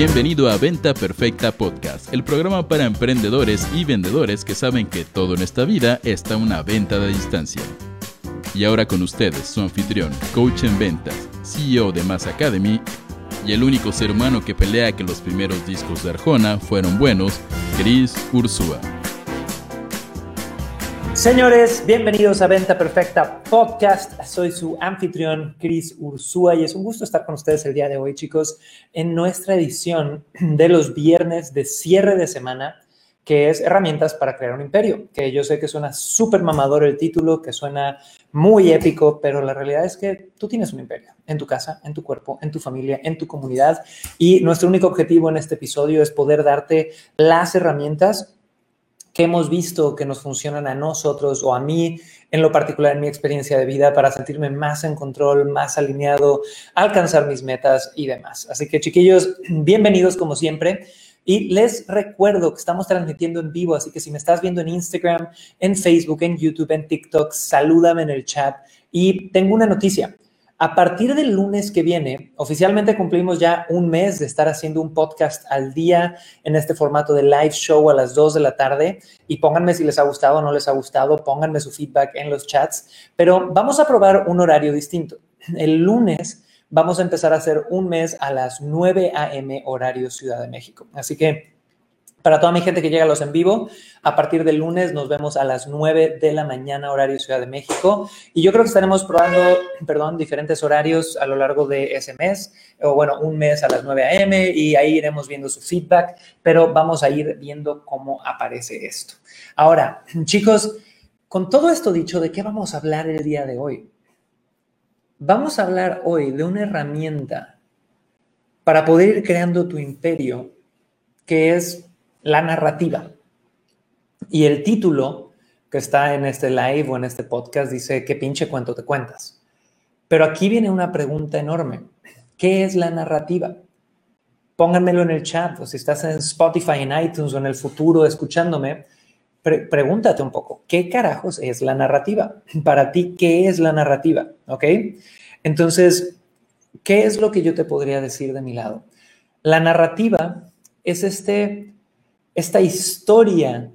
Bienvenido a Venta Perfecta Podcast, el programa para emprendedores y vendedores que saben que todo en esta vida está una venta de distancia. Y ahora con ustedes, su anfitrión, coach en ventas, CEO de Mass Academy y el único ser humano que pelea que los primeros discos de Arjona fueron buenos, Chris Ursúa. Señores, bienvenidos a Venta Perfecta Podcast. Soy su anfitrión, Chris Ursúa, y es un gusto estar con ustedes el día de hoy, chicos, en nuestra edición de los viernes de cierre de semana, que es herramientas para crear un imperio, que yo sé que suena súper mamador el título, que suena muy épico, pero la realidad es que tú tienes un imperio en tu casa, en tu cuerpo, en tu familia, en tu comunidad, y nuestro único objetivo en este episodio es poder darte las herramientas que hemos visto que nos funcionan a nosotros o a mí, en lo particular en mi experiencia de vida, para sentirme más en control, más alineado, alcanzar mis metas y demás. Así que chiquillos, bienvenidos como siempre. Y les recuerdo que estamos transmitiendo en vivo, así que si me estás viendo en Instagram, en Facebook, en YouTube, en TikTok, salúdame en el chat. Y tengo una noticia. A partir del lunes que viene, oficialmente cumplimos ya un mes de estar haciendo un podcast al día en este formato de live show a las 2 de la tarde. Y pónganme si les ha gustado o no les ha gustado, pónganme su feedback en los chats. Pero vamos a probar un horario distinto. El lunes vamos a empezar a hacer un mes a las 9 a.m. horario Ciudad de México. Así que para toda mi gente que llega a los en vivo, a partir del lunes nos vemos a las 9 de la mañana, horario Ciudad de México. Y yo creo que estaremos probando, perdón, diferentes horarios a lo largo de ese mes, o bueno, un mes a las 9 a.m. y ahí iremos viendo su feedback, pero vamos a ir viendo cómo aparece esto. Ahora, chicos, con todo esto dicho, ¿de qué vamos a hablar el día de hoy? Vamos a hablar hoy de una herramienta para poder ir creando tu imperio, que es la narrativa. Y el título que está en este live o en este podcast dice, ¿qué pinche cuento te cuentas? Pero aquí viene una pregunta enorme. ¿Qué es la narrativa? Pónganmelo en el chat o si estás en Spotify, en iTunes o en el futuro escuchándome, pregúntate un poco, ¿qué carajos es la narrativa? Para ti, ¿qué es la narrativa? ¿Ok? Entonces, ¿qué es lo que yo te podría decir de mi lado? La narrativa es este esta historia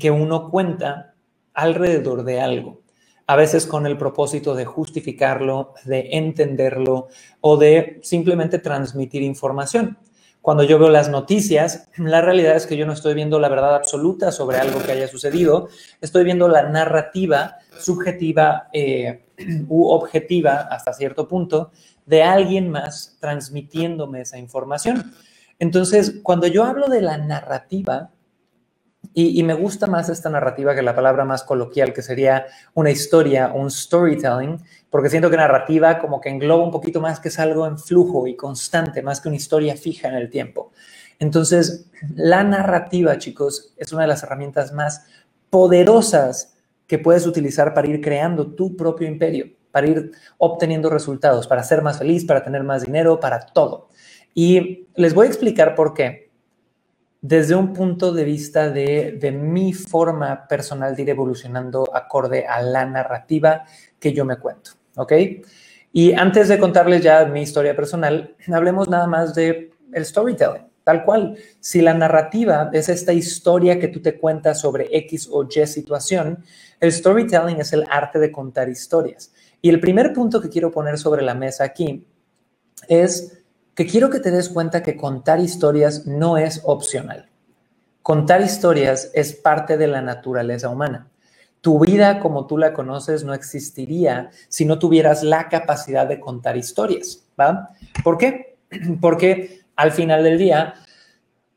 que uno cuenta alrededor de algo, a veces con el propósito de justificarlo, de entenderlo o de simplemente transmitir información. Cuando yo veo las noticias, la realidad es que yo no estoy viendo la verdad absoluta sobre algo que haya sucedido, estoy viendo la narrativa subjetiva eh, u objetiva hasta cierto punto de alguien más transmitiéndome esa información. Entonces, cuando yo hablo de la narrativa, y, me gusta más esta narrativa que la palabra más coloquial, que sería una historia, un storytelling, porque siento que narrativa como que engloba un poquito más que es algo en flujo y constante, más que una historia fija en el tiempo. Entonces, la narrativa, chicos, es una de las herramientas más poderosas que puedes utilizar para ir creando tu propio imperio, para ir obteniendo resultados, para ser más feliz, para tener más dinero, para todo. Y les voy a explicar por qué. Desde un punto de vista de, mi forma personal de ir evolucionando acorde a la narrativa que yo me cuento, ¿ok? Y antes de contarles ya mi historia personal, hablemos nada más de el storytelling, tal cual. Si la narrativa es esta historia que tú te cuentas sobre X o Y situación, el storytelling es el arte de contar historias. Y el primer punto que quiero poner sobre la mesa aquí es que quiero que te des cuenta que contar historias no es opcional. Contar historias es parte de la naturaleza humana. Tu vida como tú la conoces no existiría si no tuvieras la capacidad de contar historias, ¿va? ¿Por qué? Porque al final del día,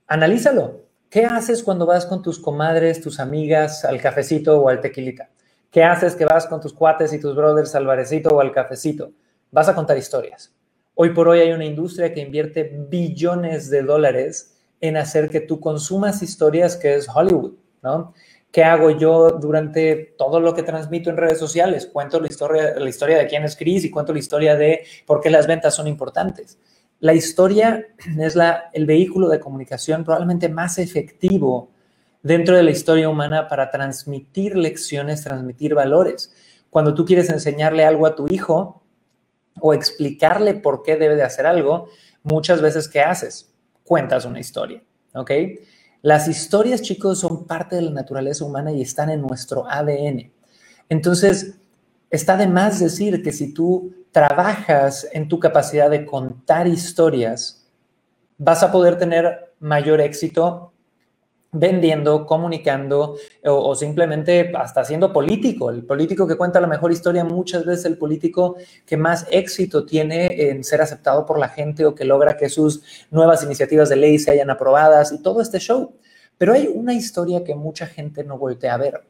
analízalo. ¿Qué haces cuando vas con tus comadres, tus amigas al cafecito o al tequilita? ¿Qué haces que vas con tus cuates y tus brothers al barecito o al cafecito? Vas a contar historias. Hoy por hoy hay una industria que invierte billones de dólares en hacer que tú consumas historias que es Hollywood, ¿no? ¿Qué hago yo durante todo lo que transmito en redes sociales? Cuento la historia, la historia de quién es Chris y cuento la historia de por qué las ventas son importantes. La historia es el vehículo de comunicación probablemente más efectivo dentro de la historia humana para transmitir lecciones, transmitir valores. Cuando tú quieres enseñarle algo a tu hijo, o explicarle por qué debe de hacer algo, muchas veces ¿qué haces? cuentas una historia, ¿ok? Las historias, chicos, son parte de la naturaleza humana y están en nuestro ADN. Entonces, está de más decir que si tú trabajas en tu capacidad de contar historias, vas a poder tener mayor éxito vendiendo, comunicando o, simplemente hasta siendo político. El político que cuenta la mejor historia muchas veces el político que más éxito tiene en ser aceptado por la gente o que logra que sus nuevas iniciativas de ley se hayan aprobadas y todo este show. Pero hay una historia que mucha gente no voltea a ver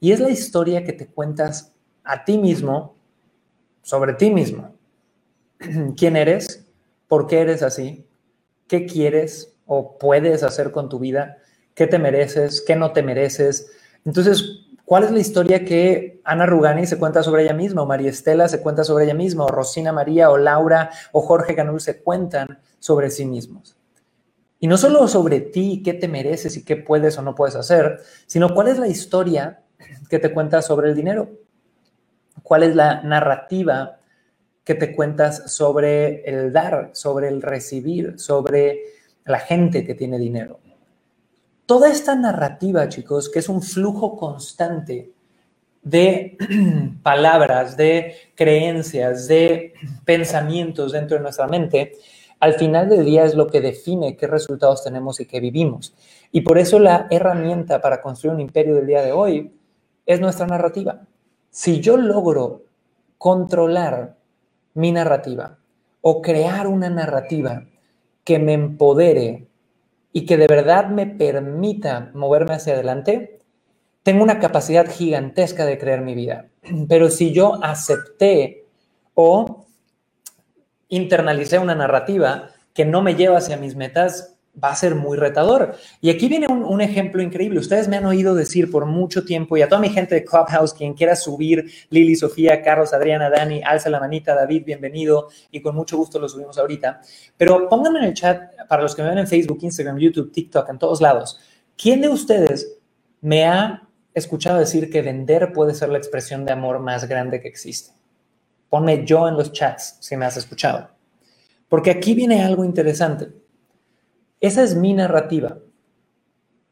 y es la historia que te cuentas a ti mismo sobre ti mismo. ¿Quién eres? ¿Por qué eres así? ¿Qué quieres o puedes hacer con tu vida? Qué te mereces, qué no te mereces. Entonces, ¿cuál es la historia que Ana Rugani se cuenta sobre ella misma, o María Estela se cuenta sobre ella misma, o Rosina María, o Laura, o Jorge Ganul se cuentan sobre sí mismos? Y no solo sobre ti, qué te mereces y qué puedes o no puedes hacer, sino cuál es la historia que te cuentas sobre el dinero. ¿Cuál es la narrativa que te cuentas sobre el dar, sobre el recibir, sobre la gente que tiene dinero? Toda esta narrativa, chicos, que es un flujo constante de palabras, de creencias, de pensamientos dentro de nuestra mente, al final del día es lo que define qué resultados tenemos y qué vivimos. Y por eso la herramienta para construir un imperio del día de hoy es nuestra narrativa. Si yo logro controlar mi narrativa o crear una narrativa que me empodere y que de verdad me permita moverme hacia adelante, tengo una capacidad gigantesca de creer mi vida. Pero si yo acepté o internalicé una narrativa que no me lleva hacia mis metas, va a ser muy retador. Y aquí viene un, ejemplo increíble. Ustedes me han oído decir por mucho tiempo y a toda mi gente de Clubhouse, quien quiera subir, Lili, Sofía, Carlos, Adriana, Dani, alza la manita, David, bienvenido y con mucho gusto lo subimos ahorita. Pero pónganme en el chat, para los que me ven en Facebook, Instagram, YouTube, TikTok, en todos lados, ¿quién de ustedes me ha escuchado decir que vender puede ser la expresión de amor más grande que existe? Ponme yo en los chats si me has escuchado. Porque aquí viene algo interesante. Esa es mi narrativa.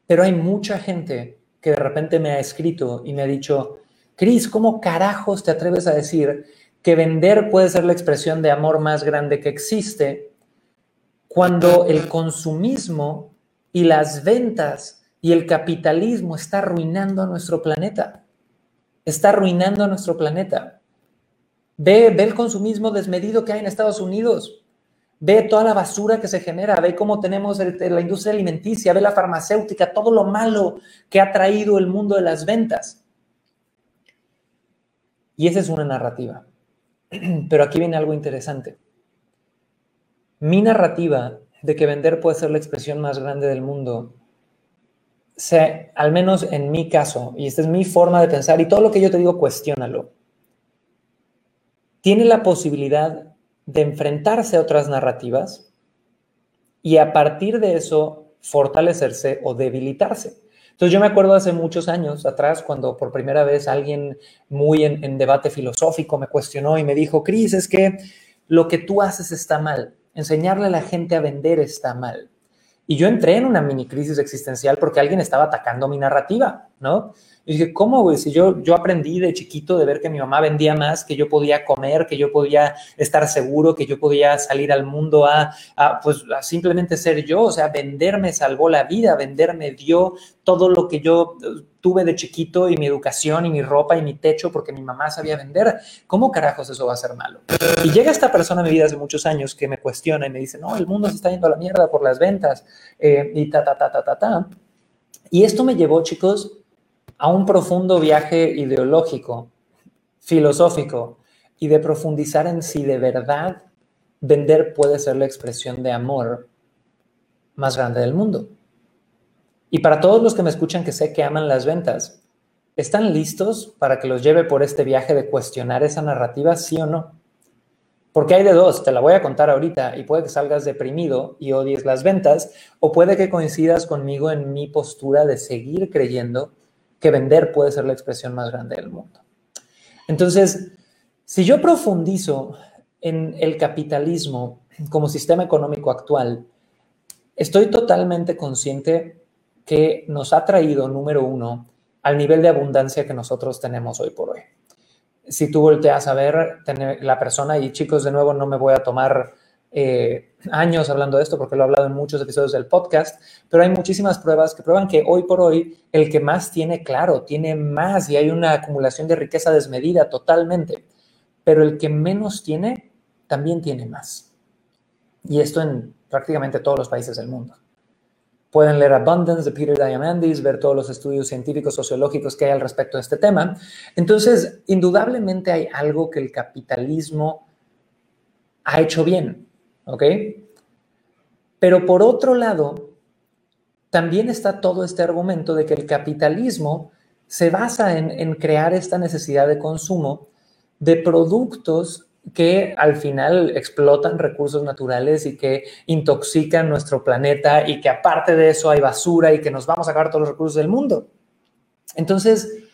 Pero hay mucha gente que de repente me ha escrito y me ha dicho, Cris, ¿cómo carajos te atreves a decir que vender puede ser la expresión de amor más grande que existe cuando el consumismo y las ventas y el capitalismo está arruinando a nuestro planeta? Está arruinando a nuestro planeta. Ve, ve el consumismo desmedido que hay en Estados Unidos. Ve toda la basura que se genera, ve cómo tenemos la industria alimenticia, ve la farmacéutica, todo lo malo que ha traído el mundo de las ventas. Y esa es una narrativa. Pero aquí viene algo interesante. Mi narrativa de que vender puede ser la expresión más grande del mundo, se, al menos en mi caso, y esta es mi forma de pensar, y todo lo que yo te digo, cuestiónalo, tiene la posibilidad de enfrentarse a otras narrativas y a partir de eso fortalecerse o debilitarse. Entonces yo me acuerdo hace muchos años atrás cuando por primera vez alguien muy en, debate filosófico me cuestionó y me dijo, Cris, es que lo que tú haces está mal, enseñarle a la gente a vender está mal. Y yo entré en una mini crisis existencial porque alguien estaba atacando mi narrativa, ¿no? Y dije, ¿cómo, güey? Si yo, yo aprendí de chiquito de ver que mi mamá vendía más, que yo podía comer, que yo podía estar seguro, que yo podía salir al mundo a, pues, simplemente ser yo. O sea, vender me salvó la vida, vender me dio todo lo que yo eh, tuve de chiquito y mi educación y mi ropa y mi techo porque mi mamá sabía vender. ¿Cómo carajos eso va a ser malo? Y llega esta persona a mi vida hace muchos años que me cuestiona y me dice, no, el mundo se está yendo a la mierda por las ventas eh, y ta, ta, ta, ta, ta, ta. Y esto me llevó, chicos, a un profundo viaje ideológico, filosófico y de profundizar en si de verdad vender puede ser la expresión de amor más grande del mundo. Y para todos los que me escuchan que sé que aman las ventas, ¿están listos para que los lleve por este viaje de cuestionar esa narrativa, sí o no? Porque hay de dos, te la voy a contar ahorita y puede que salgas deprimido y odies las ventas o puede que coincidas conmigo en mi postura de seguir creyendo que vender puede ser la expresión más grande del mundo. Entonces, si yo profundizo en el capitalismo como sistema económico actual, Estoy totalmente consciente que nos ha traído, número uno, al nivel de abundancia que nosotros tenemos hoy por hoy. Si tú volteas a ver la persona, y chicos, de nuevo, no me voy a tomar eh, años hablando de esto porque lo he hablado en muchos episodios del podcast, pero hay muchísimas pruebas que prueban que hoy por hoy el que más tiene, claro, tiene más y hay una acumulación de riqueza desmedida totalmente, pero el que menos tiene, también tiene más. Y esto en prácticamente todos los países del mundo. Pueden leer Abundance de Peter Diamandis, ver todos los estudios científicos, sociológicos que hay al respecto de este tema. Entonces, indudablemente hay algo que el capitalismo ha hecho bien, ¿ok? Pero por otro lado, también está todo este argumento de que el capitalismo se basa en, en crear esta necesidad de consumo de productos que al final explotan recursos naturales y que intoxican nuestro planeta y que aparte de eso hay basura y que nos vamos a acabar todos los recursos del mundo. Entonces,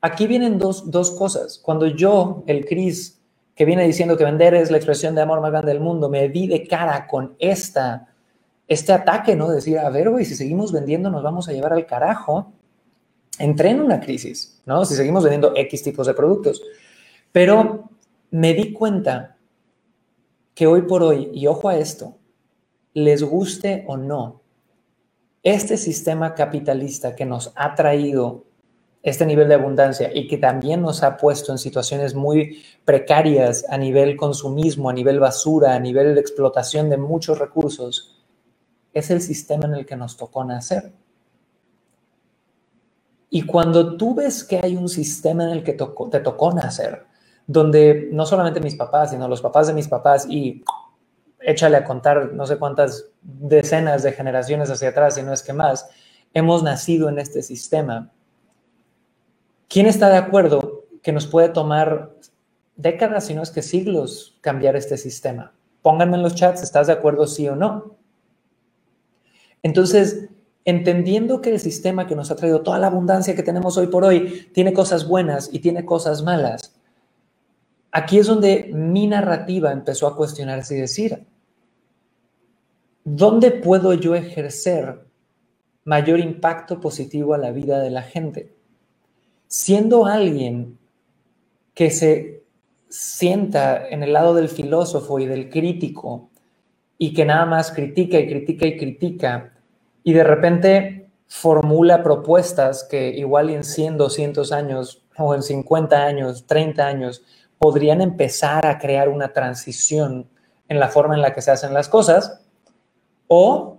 aquí vienen dos, dos cosas. Cuando yo, el Cris, que viene diciendo que vender es la expresión de amor más grande del mundo, me vi de cara con esta, este ataque, ¿no? Decir, a ver, güey, si seguimos vendiendo nos vamos a llevar al carajo. Entré en una crisis, ¿no? Si seguimos vendiendo X tipos de productos. Pero me di cuenta que hoy por hoy, y ojo a esto, les guste o no, este sistema capitalista que nos ha traído este nivel de abundancia y que también nos ha puesto en situaciones muy precarias a nivel consumismo, a nivel basura, a nivel explotación de muchos recursos, es el sistema en el que nos tocó nacer. Y cuando tú ves que hay un sistema en el que te tocó nacer, donde no solamente mis papás, sino los papás de mis papás y échale a contar no sé cuántas decenas de generaciones hacia atrás, si no es que más, hemos nacido en este sistema. ¿Quién está de acuerdo que nos puede tomar décadas, si no es que siglos, cambiar este sistema? Pónganme en los chats, ¿estás de acuerdo sí o no? Entonces, entendiendo que el sistema que nos ha traído toda la abundancia que tenemos hoy por hoy tiene cosas buenas y tiene cosas malas, Aquí es donde mi narrativa empezó a cuestionarse y decir, ¿dónde puedo yo ejercer mayor impacto positivo a la vida de la gente? Siendo alguien que se sienta en el lado del filósofo y del crítico y que nada más critica y critica y critica y de repente formula propuestas que igual en 100, 200 años o en 50 años, 30 años podrían empezar a crear una transición en la forma en la que se hacen las cosas o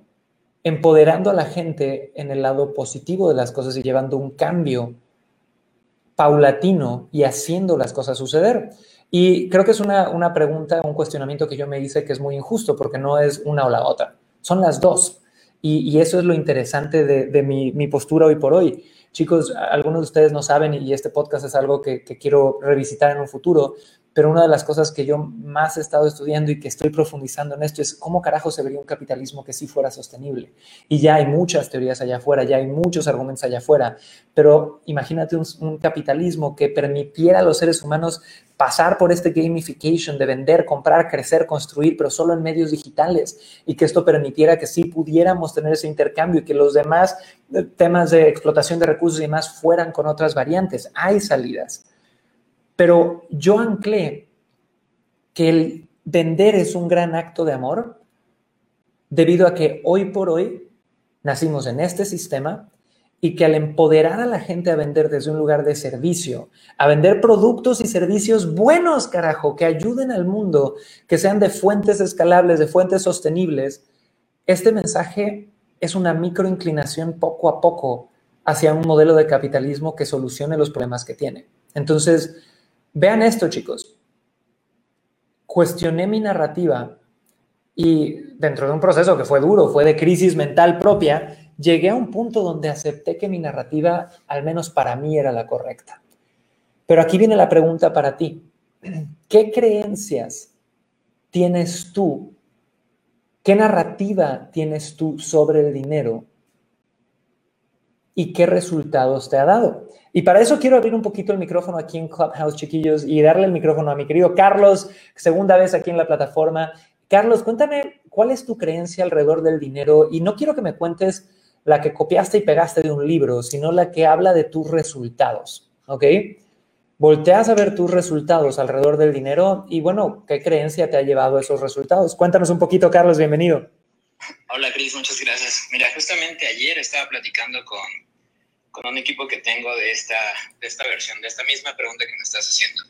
empoderando a la gente en el lado positivo de las cosas y llevando un cambio paulatino y haciendo las cosas suceder. Y creo que es una, pregunta, un cuestionamiento que yo me hice que es muy injusto porque no es una o la otra, son las dos. Y, eso es lo interesante de, mi, mi postura hoy por hoy. Chicos, algunos de ustedes no saben y este podcast es algo que, quiero revisitar en un futuro, pero una de las cosas que yo más he estado estudiando y que estoy profundizando en esto es cómo carajo se vería un capitalismo que sí fuera sostenible. Y ya hay muchas teorías allá afuera, ya hay muchos argumentos allá afuera, pero imagínate un, capitalismo que permitiera a los seres humanos pasar por este gamification de vender, comprar, crecer, construir, pero solo en medios digitales y que esto permitiera que sí pudiéramos tener ese intercambio y que los demás eh, temas de explotación de recursos y demás fueran con otras variantes. Hay salidas. Pero yo anclé que el vender es un gran acto de amor debido a que hoy por hoy nacimos en este sistema y que al empoderar a la gente a vender desde un lugar de servicio, a vender productos y servicios buenos, carajo, que ayuden al mundo, que sean de fuentes escalables, de fuentes sostenibles, este mensaje es una microinclinación poco a poco hacia un modelo de capitalismo que solucione los problemas que tiene. Entonces, Vean esto, chicos. Cuestioné mi narrativa y dentro de un proceso que fue duro, fue de crisis mental propia, llegué a un punto donde acepté que mi narrativa, al menos para mí, era la correcta. Pero aquí viene la pregunta para ti. ¿Qué creencias tienes tú? ¿Qué narrativa tienes tú sobre el dinero? ¿Y qué resultados te ha dado? Y para eso quiero abrir un poquito el micrófono aquí en Clubhouse, chiquillos, y darle el micrófono a mi querido Carlos, segunda vez aquí en la plataforma. Carlos, cuéntame ¿cuál es tu creencia alrededor del dinero? Y no quiero que me cuentes la que copiaste y pegaste de un libro, sino la que habla de tus resultados, ¿ok? Volteas a ver tus resultados alrededor del dinero y bueno, ¿qué creencia te ha llevado a esos resultados? Cuéntanos un poquito, Carlos, bienvenido. Hola, Cris, muchas gracias. Mira, justamente ayer estaba platicando con, con un equipo que tengo de esta, de esta versión, de esta misma pregunta que me estás haciendo.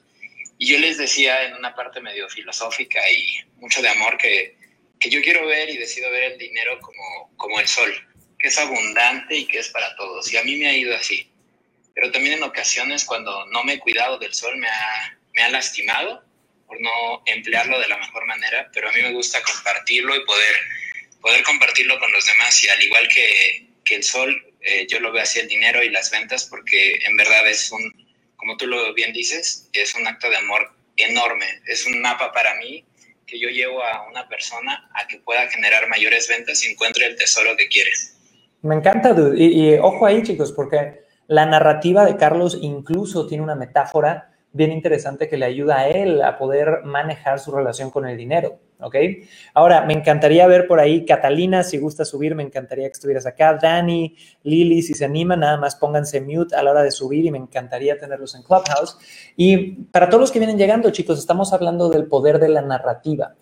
Y yo les decía en una parte medio filosófica y mucho de amor que, que yo quiero ver y decido ver el dinero como, como el sol, que es abundante y que es para todos. Y a mí me ha ido así. Pero también en ocasiones cuando no me he cuidado del sol me ha, me ha lastimado por no emplearlo de la mejor manera, pero a mí me gusta compartirlo y poder, poder compartirlo con los demás. Y al igual que, que el sol, eh, yo lo veo así el dinero y las ventas porque en verdad es un, como tú lo bien dices, es un acto de amor enorme. Es un mapa para mí que yo llevo a una persona a que pueda generar mayores ventas y encuentre el tesoro que quiere. Me encanta, dude. Y, y ojo ahí, chicos, porque la narrativa de Carlos incluso tiene una metáfora bien interesante que le ayuda a él a poder manejar su relación con el dinero. ¿Ok? Ahora, me encantaría ver por ahí, Catalina, si gusta subir, me encantaría que estuvieras acá. Dani, Lili, si se animan, nada más pónganse mute a la hora de subir y me encantaría tenerlos en Clubhouse. Y para todos los que vienen llegando, chicos, estamos hablando del poder de la narrativa,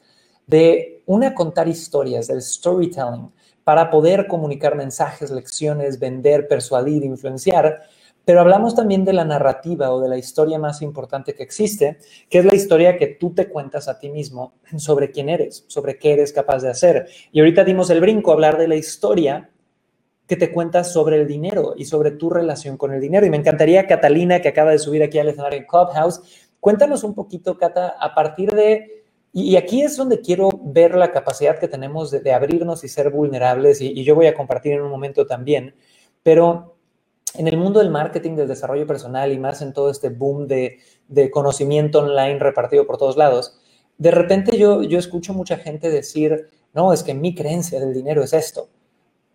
de una contar historias, del storytelling, para poder comunicar mensajes, lecciones, vender, persuadir, influenciar pero hablamos también de la narrativa o de la historia más importante que existe, que es la historia que tú te cuentas a ti mismo sobre quién eres, sobre qué eres capaz de hacer. Y ahorita dimos el brinco a hablar de la historia que te cuentas sobre el dinero y sobre tu relación con el dinero. Y me encantaría, Catalina, que acaba de subir aquí al escenario en Clubhouse, cuéntanos un poquito, Cata, a partir de... Y aquí es donde quiero ver la capacidad que tenemos de, abrirnos y ser vulnerables, y, y yo voy a compartir en un momento también, pero en el mundo del marketing, del desarrollo personal y más en todo este boom de, conocimiento online repartido por todos lados, de repente yo, yo escucho mucha gente decir, no, es que mi creencia del dinero es esto,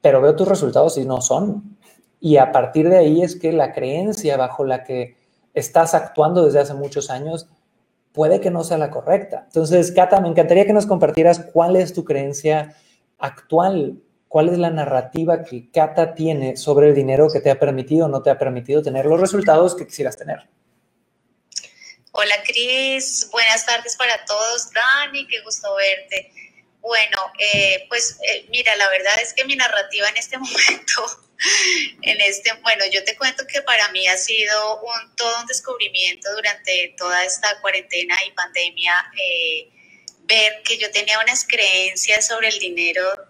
pero veo tus resultados y no son. Y a partir de ahí es que la creencia bajo la que estás actuando desde hace muchos años puede que no sea la correcta. Entonces, Cata, me encantaría que nos compartieras cuál es tu creencia actual cuál es la narrativa que Cata tiene sobre el dinero que te ha permitido o no te ha permitido tener los resultados que quisieras tener. Hola Cris, buenas tardes para todos. Dani, qué gusto verte. Bueno, eh, pues eh, mira, la verdad es que mi narrativa en este momento, en este, bueno, yo te cuento que para mí ha sido un, todo un descubrimiento durante toda esta cuarentena y pandemia, eh, ver que yo tenía unas creencias sobre el dinero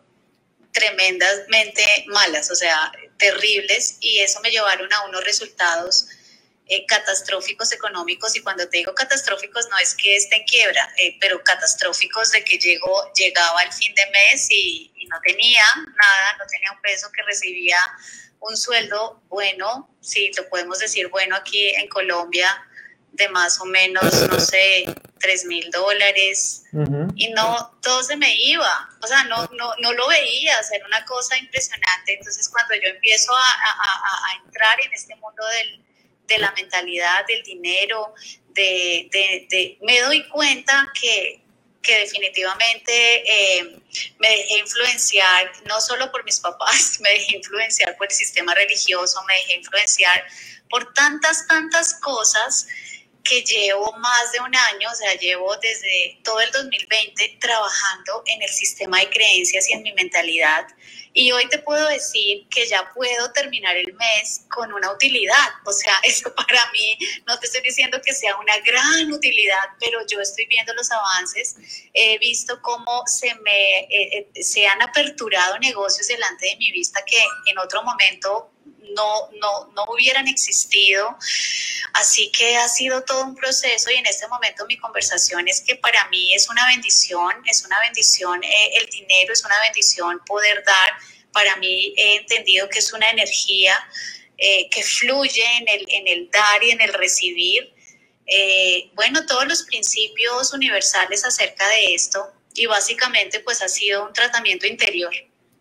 tremendamente malas, o sea, terribles, y eso me llevaron a unos resultados eh, catastróficos económicos, y cuando te digo catastróficos no es que esté en quiebra, eh, pero catastróficos de que llegó, llegaba el fin de mes y, y no tenía nada, no tenía un peso que recibía un sueldo bueno, si lo podemos decir bueno aquí en Colombia, de más o menos, no sé, 3 mil dólares. Y no, todo se me iba. O sea, no, no, no lo veía, o una cosa impresionante. Entonces, cuando yo empiezo a, a, a entrar en este mundo del, de la mentalidad, del dinero, de, de, de, me doy cuenta que, que definitivamente eh, me dejé influenciar no solo por mis papás, me dejé influenciar por el sistema religioso, me dejé influenciar por tantas, tantas cosas que llevo más de un año, o sea, llevo desde todo el 2020 trabajando en el sistema de creencias y en mi mentalidad. Y hoy te puedo decir que ya puedo terminar el mes con una utilidad. O sea, eso para mí, no te estoy diciendo que sea una gran utilidad, pero yo estoy viendo los avances. He visto cómo se me eh, eh, se han aperturado negocios delante de mi vista que en otro momento no, no, no hubieran existido. Así que ha sido todo un proceso y en este momento mi conversación es que para mí es una bendición, es una bendición eh, el dinero, es una bendición poder dar. Para mí he entendido que es una energía eh, que fluye en el, en el dar y en el recibir. Eh, bueno, todos los principios universales acerca de esto y básicamente pues ha sido un tratamiento interior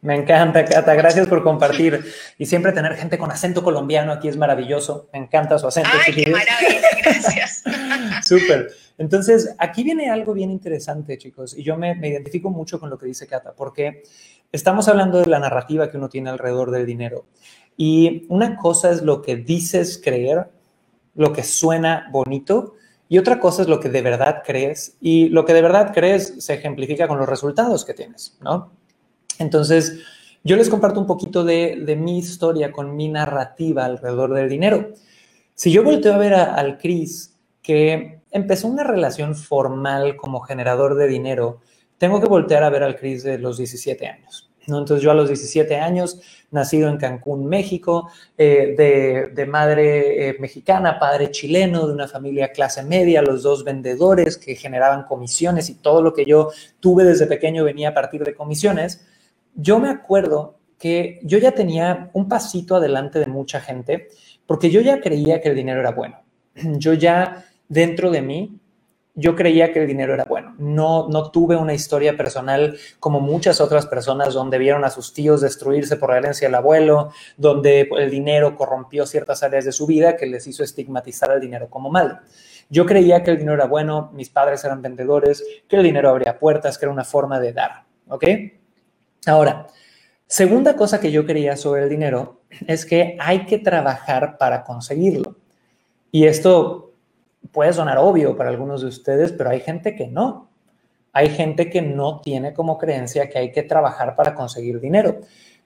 Me encanta, Cata. Gracias por compartir. Y siempre tener gente con acento colombiano aquí es maravilloso. Me encanta su acento. Ay, qué maravilla. Gracias. Súper. Entonces, aquí viene algo bien interesante, chicos. Y yo me, me identifico mucho con lo que dice Cata, porque estamos hablando de la narrativa que uno tiene alrededor del dinero. Y una cosa es lo que dices creer, lo que suena bonito, y otra cosa es lo que de verdad crees. Y lo que de verdad crees se ejemplifica con los resultados que tienes, ¿no? Entonces, yo les comparto un poquito de, mi historia con mi narrativa alrededor del dinero. Si yo volteo a ver al Cris, que empezó una relación formal como generador de dinero, tengo que voltear a ver al Cris de los 17 años. ¿no? Entonces yo a los 17 años, nacido en Cancún, México, eh, de, madre eh, mexicana, padre chileno, de una familia clase media, los dos vendedores que generaban comisiones y todo lo que yo tuve desde pequeño venía a partir de comisiones yo me acuerdo que yo ya tenía un pasito adelante de mucha gente porque yo ya creía que el dinero era bueno. Yo ya dentro de mí, yo creía que el dinero era bueno. No, no tuve una historia personal como muchas otras personas donde vieron a sus tíos destruirse por la herencia del abuelo, donde el dinero corrompió ciertas áreas de su vida que les hizo estigmatizar el dinero como mal. Yo creía que el dinero era bueno, mis padres eran vendedores, que el dinero abría puertas, que era una forma de dar, ¿ok? Ahora, segunda cosa que yo quería sobre el dinero es que hay que trabajar para conseguirlo. Y esto puede sonar obvio para algunos de ustedes, pero hay gente que no. Hay gente que no tiene como creencia que hay que trabajar para conseguir dinero.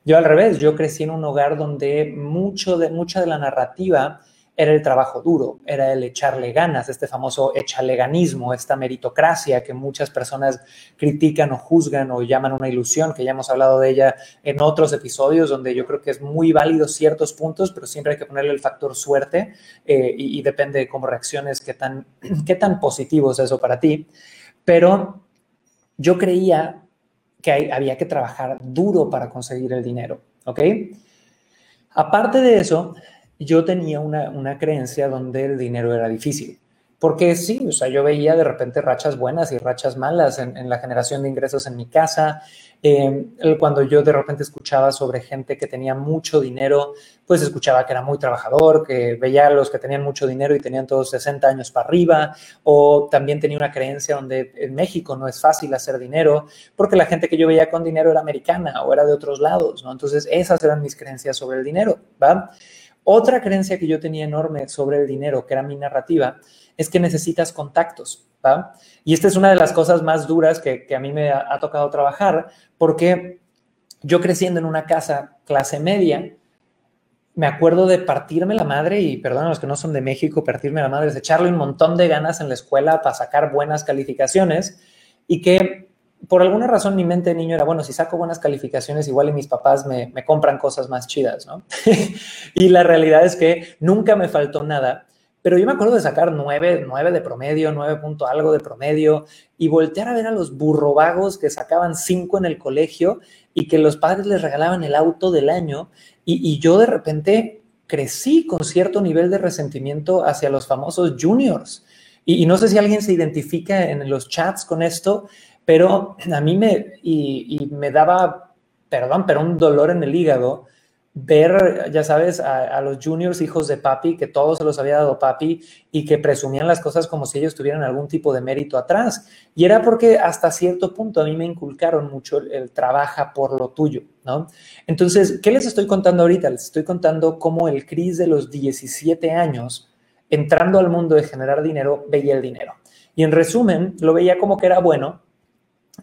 Yo al revés, yo crecí en un hogar donde mucho de, mucha de la narrativa era el trabajo duro, era el echarle ganas, este famoso echaleganismo, esta meritocracia que muchas personas critican o juzgan o llaman una ilusión, que ya hemos hablado de ella en otros episodios, donde yo creo que es muy válido ciertos puntos, pero siempre hay que ponerle el factor suerte eh, y, depende de cómo reacciones, qué tan, qué tan positivo es eso para ti. Pero yo creía que había que trabajar duro para conseguir el dinero, ¿ok? Aparte de eso, yo tenía una, creencia donde el dinero era difícil. Porque sí, o sea, yo veía de repente rachas buenas y rachas malas en, la generación de ingresos en mi casa. Em, cuando yo de repente escuchaba sobre gente que tenía mucho dinero, pues escuchaba que era muy trabajador, que veía a los que tenían mucho dinero y tenían todos 60 años para arriba, o también tenía una creencia donde en México no es fácil hacer dinero, porque la gente que yo veía con dinero era americana o era de otros lados, ¿no? Entonces esas eran mis creencias sobre el dinero, ¿va? Otra creencia que yo tenía enorme sobre el dinero, que era mi narrativa, es que necesitas contactos, ¿va? Y esta es una de las cosas más duras que, a mí me ha, tocado trabajar, porque yo creciendo en una casa clase media, me acuerdo de partirme la madre, y perdón a los que no son de México, partirme la madre, es echarle un montón de ganas en la escuela para sacar buenas calificaciones, y que por alguna razón mi mente de niño era, bueno, si saco buenas calificaciones, igual y mis papás me, compran cosas más chidas, ¿no? y la realidad es que nunca me faltó nada, pero yo me acuerdo de sacar nueve, nueve de promedio, nueve punto algo de promedio, y voltear a ver a los burrovagos que sacaban cinco en el colegio y que los padres les regalaban el auto del año, y, yo de repente crecí con cierto nivel de resentimiento hacia los famosos juniors. Y, y no sé si alguien se identifica en los chats con esto, pero a mí me, y, me daba, perdón, pero un dolor en el hígado ver, ya sabes, a, los juniors hijos de papi, que todos se los había dado papi y que presumían las cosas como si ellos tuvieran algún tipo de mérito atrás. Y era porque hasta cierto punto a mí me inculcaron mucho el, el trabaja por lo tuyo, ¿no? Entonces, ¿qué les estoy contando ahorita? Les estoy contando cómo el Cris de los 17 años, entrando al mundo de generar dinero, veía el dinero. Y en resumen, lo veía como que era bueno,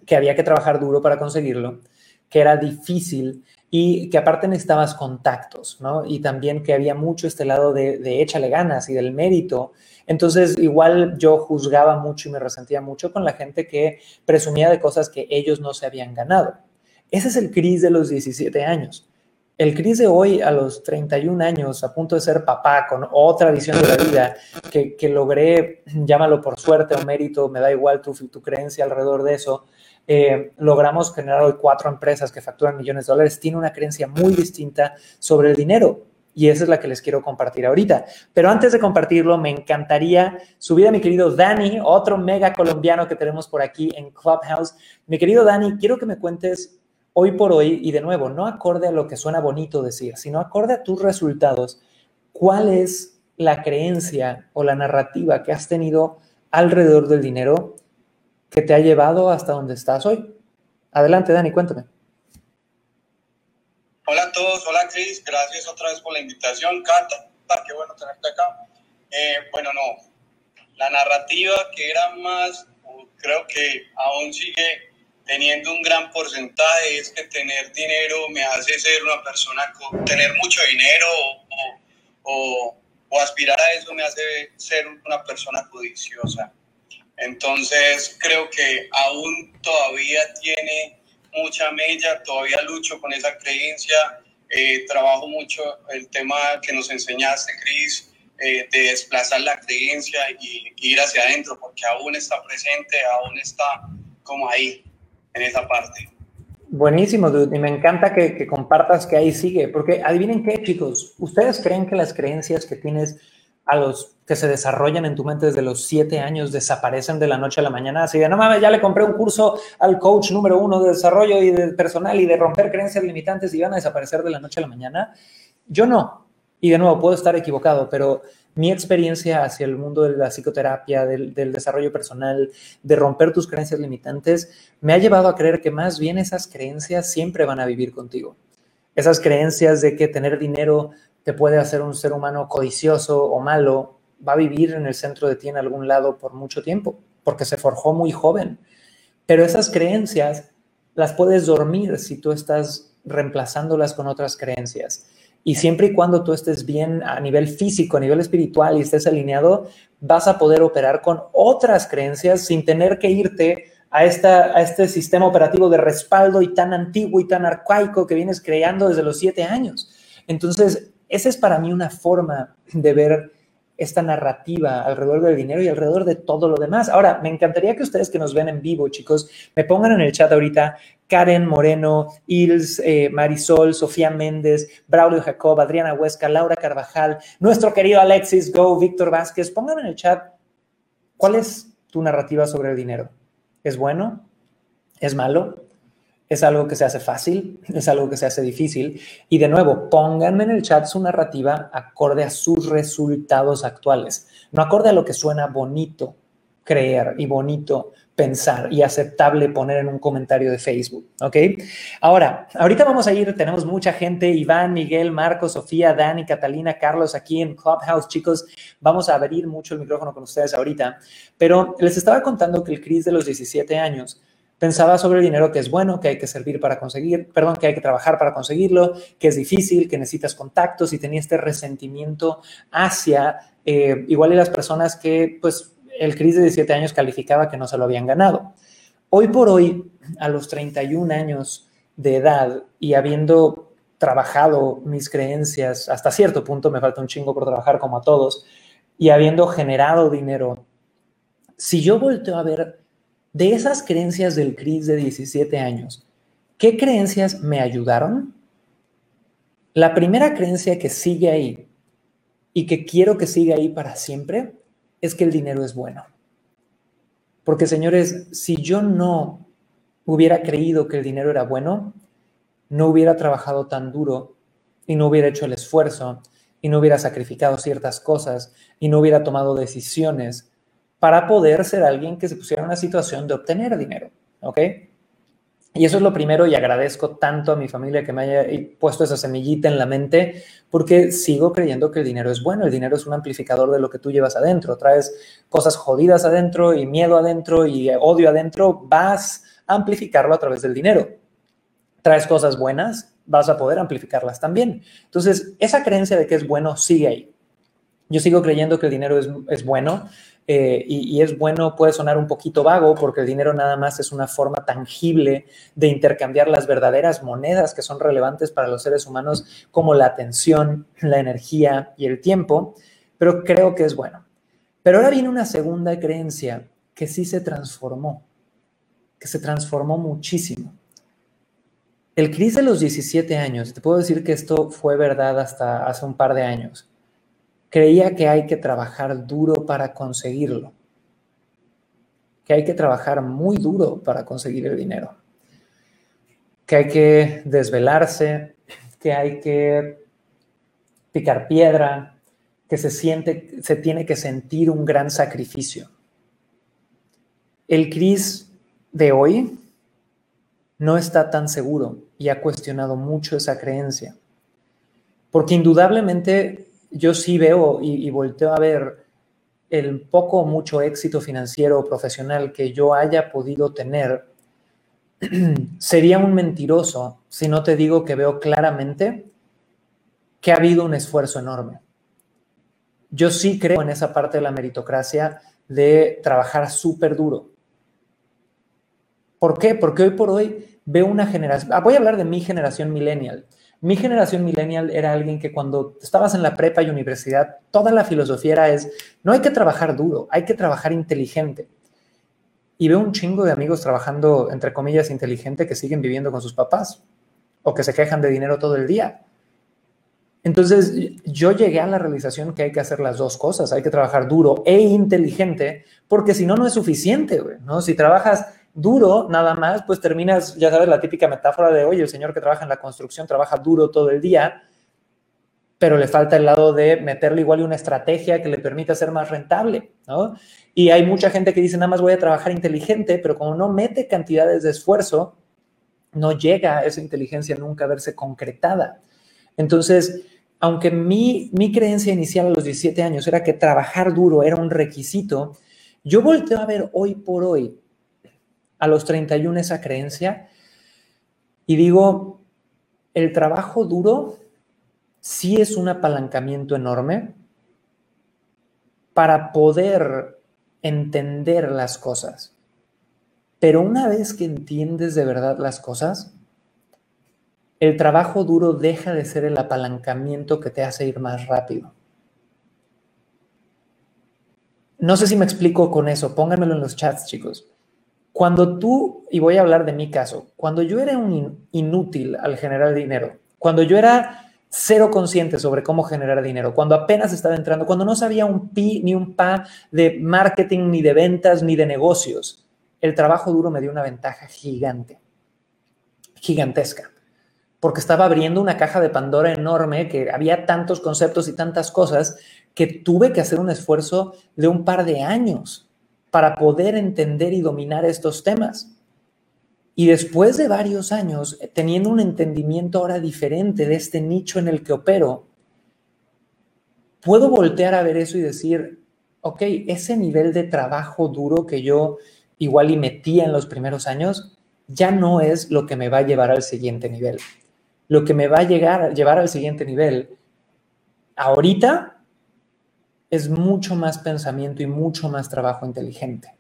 que había que trabajar duro para conseguirlo, que era difícil y que aparte necesitabas contactos, ¿no? Y también que había mucho este lado de, de échale ganas y del mérito. Entonces, igual yo juzgaba mucho y me resentía mucho con la gente que presumía de cosas que ellos no se habían ganado. Ese es el Cris de los 17 años. El Cris de hoy, a los 31 años, a punto de ser papá, con otra visión de la vida, que, que logré, llámalo por suerte o mérito, me da igual tu, tu creencia alrededor de eso, eh, logramos generar hoy cuatro empresas que facturan millones de dólares, tiene una creencia muy distinta sobre el dinero. Y esa es la que les quiero compartir ahorita. Pero antes de compartirlo, me encantaría subir a mi querido Dani, otro mega colombiano que tenemos por aquí en Clubhouse. Mi querido Dani, quiero que me cuentes hoy por hoy, y de nuevo, no acorde a lo que suena bonito decir, sino acorde a tus resultados, ¿cuál es la creencia o la narrativa que has tenido alrededor del dinero que te ha llevado hasta donde estás hoy? Adelante, Dani, cuéntame. Hola a todos, hola Cris, gracias otra vez por la invitación. Cata, qué bueno tenerte acá. Eh, bueno, no, la narrativa que era más, creo que aún sigue teniendo un gran porcentaje, es que tener dinero me hace ser una persona, tener mucho dinero o, o, aspirar a eso me hace ser una persona codiciosa. Entonces creo que aún todavía tiene mucha mella, todavía lucho con esa creencia, eh, trabajo mucho el tema que nos enseñaste, Cris, eh, de desplazar la creencia y, ir hacia adentro, porque aún está presente, aún está como ahí, en esa parte. Buenísimo, dude. Y me encanta que, que, compartas que ahí sigue, porque adivinen qué, chicos, ¿ustedes creen que las creencias que tienes a los que se desarrollan en tu mente desde los siete años desaparecen de la noche a la mañana? Así de, no mames, ya le compré un curso al coach número uno de desarrollo y de personal y de romper creencias limitantes y van a desaparecer de la noche a la mañana. Yo no. Y de nuevo, puedo estar equivocado, pero mi experiencia hacia el mundo de la psicoterapia, del, desarrollo personal, de romper tus creencias limitantes, me ha llevado a creer que más bien esas creencias siempre van a vivir contigo. Esas creencias de que tener dinero te puede hacer un ser humano codicioso o malo, va a vivir en el centro de ti en algún lado por mucho tiempo, porque se forjó muy joven. Pero esas creencias las puedes dormir si tú estás reemplazándolas con otras creencias. Y siempre y cuando tú estés bien a nivel físico, a nivel espiritual y estés alineado, vas a poder operar con otras creencias sin tener que irte a, esta, a este sistema operativo de respaldo y tan antiguo y tan arcaico que vienes creando desde los siete años. Entonces, esa es para mí una forma de ver esta narrativa alrededor del dinero y alrededor de todo lo demás. Ahora, me encantaría que ustedes que nos ven en vivo, chicos, me pongan en el chat ahorita Karen Moreno, Ils, eh, Marisol, Sofía Méndez, Braulio Jacob, Adriana Huesca, Laura Carvajal, nuestro querido Alexis Go, Víctor Vázquez. Pónganme en el chat cuál es tu narrativa sobre el dinero. ¿Es bueno? ¿Es malo? Es algo que se hace fácil, es algo que se hace difícil. Y de nuevo, pónganme en el chat su narrativa acorde a sus resultados actuales, no acorde a lo que suena bonito creer y bonito pensar y aceptable poner en un comentario de Facebook, ¿ok? Ahora, ahorita vamos a ir, tenemos mucha gente, Iván, Miguel, Marco, Sofía, Dani, Catalina, Carlos, aquí en Clubhouse, chicos, vamos a abrir mucho el micrófono con ustedes ahorita, pero les estaba contando que el Cris de los 17 años Pensaba sobre el dinero que es bueno, que hay que servir para conseguir, perdón, que hay que trabajar para conseguirlo, que es difícil, que necesitas contactos y tenía este resentimiento hacia eh, igual y las personas que pues el Cris de 17 años calificaba que no se lo habían ganado. Hoy por hoy, a los 31 años de edad y habiendo trabajado mis creencias, hasta cierto punto me falta un chingo por trabajar como a todos, y habiendo generado dinero, si yo volteo a ver de esas creencias del CRIS de 17 años, ¿qué creencias me ayudaron? La primera creencia que sigue ahí y que quiero que siga ahí para siempre es que el dinero es bueno. Porque señores, si yo no hubiera creído que el dinero era bueno, no hubiera trabajado tan duro y no hubiera hecho el esfuerzo y no hubiera sacrificado ciertas cosas y no hubiera tomado decisiones para poder ser alguien que se pusiera en una situación de obtener dinero, ¿ok? Y eso es lo primero y agradezco tanto a mi familia que me haya puesto esa semillita en la mente porque sigo creyendo que el dinero es bueno, el dinero es un amplificador de lo que tú llevas adentro, traes cosas jodidas adentro y miedo adentro y odio adentro, vas a amplificarlo a través del dinero. Traes cosas buenas, vas a poder amplificarlas también. Entonces, esa creencia de que es bueno sigue ahí. Yo sigo creyendo que el dinero es, es bueno, eh, y, es bueno, puede sonar un poquito vago porque el dinero nada más es una forma tangible de intercambiar las verdaderas monedas que son relevantes para los seres humanos como la atención, la energía y el tiempo, pero creo que es bueno. Pero ahora viene una segunda creencia que sí se transformó, que se transformó muchísimo. El Cris de los 17 años, te puedo decir que esto fue verdad hasta hace un par de años creía que hay que trabajar duro para conseguirlo, que hay que trabajar muy duro para conseguir el dinero. que hay que desvelarse, que hay que picar piedra, que se siente, se tiene que sentir un gran sacrificio. El Cris de hoy no está tan seguro y ha cuestionado mucho esa creencia. Porque indudablemente yo sí veo y, volteo a ver el poco o mucho éxito financiero o profesional que yo haya podido tener, sería un mentiroso si no te digo que veo claramente que ha habido un esfuerzo enorme. Yo sí creo en esa parte de la meritocracia de trabajar súper duro. ¿Por qué? Porque hoy por hoy veo una generación, ah, voy a hablar de mi generación millennial. Mi generación millennial era alguien que cuando estabas en la prepa y universidad, toda la filosofía era es, no hay que trabajar duro, hay que trabajar inteligente. Y veo un chingo de amigos trabajando, entre comillas, inteligente que siguen viviendo con sus papás o que se quejan de dinero todo el día. Entonces, yo llegué a la realización que hay que hacer las dos cosas, hay que trabajar duro e inteligente, porque si no, no es suficiente, ¿no? Si trabajas duro nada más, pues terminas, ya sabes, la típica metáfora de, oye, el señor que trabaja en la construcción trabaja duro todo el día, pero le falta el lado de meterle igual una estrategia que le permita ser más rentable, ¿no? Y hay mucha gente que dice, nada más voy a trabajar inteligente, pero como no mete cantidades de esfuerzo, no llega esa inteligencia nunca a verse concretada. Entonces, aunque mi, mi creencia inicial a los 17 años era que trabajar duro era un requisito, yo volteo a ver hoy por hoy a los 31 esa creencia y digo, el trabajo duro sí es un apalancamiento enorme para poder entender las cosas. Pero una vez que entiendes de verdad las cosas, el trabajo duro deja de ser el apalancamiento que te hace ir más rápido. No sé si me explico con eso, pónganmelo en los chats, chicos. Cuando tú, y voy a hablar de mi caso, cuando yo era un inútil al generar dinero, cuando yo era cero consciente sobre cómo generar dinero, cuando apenas estaba entrando, cuando no sabía un pi ni un pa de marketing, ni de ventas, ni de negocios, el trabajo duro me dio una ventaja gigante, gigantesca, porque estaba abriendo una caja de Pandora enorme, que había tantos conceptos y tantas cosas que tuve que hacer un esfuerzo de un par de años para poder entender y dominar estos temas. Y después de varios años, teniendo un entendimiento ahora diferente de este nicho en el que opero, puedo voltear a ver eso y decir, ok, ese nivel de trabajo duro que yo igual y metía en los primeros años, ya no es lo que me va a llevar al siguiente nivel. Lo que me va a llegar, llevar al siguiente nivel ahorita es mucho más pensamiento y mucho más trabajo inteligente.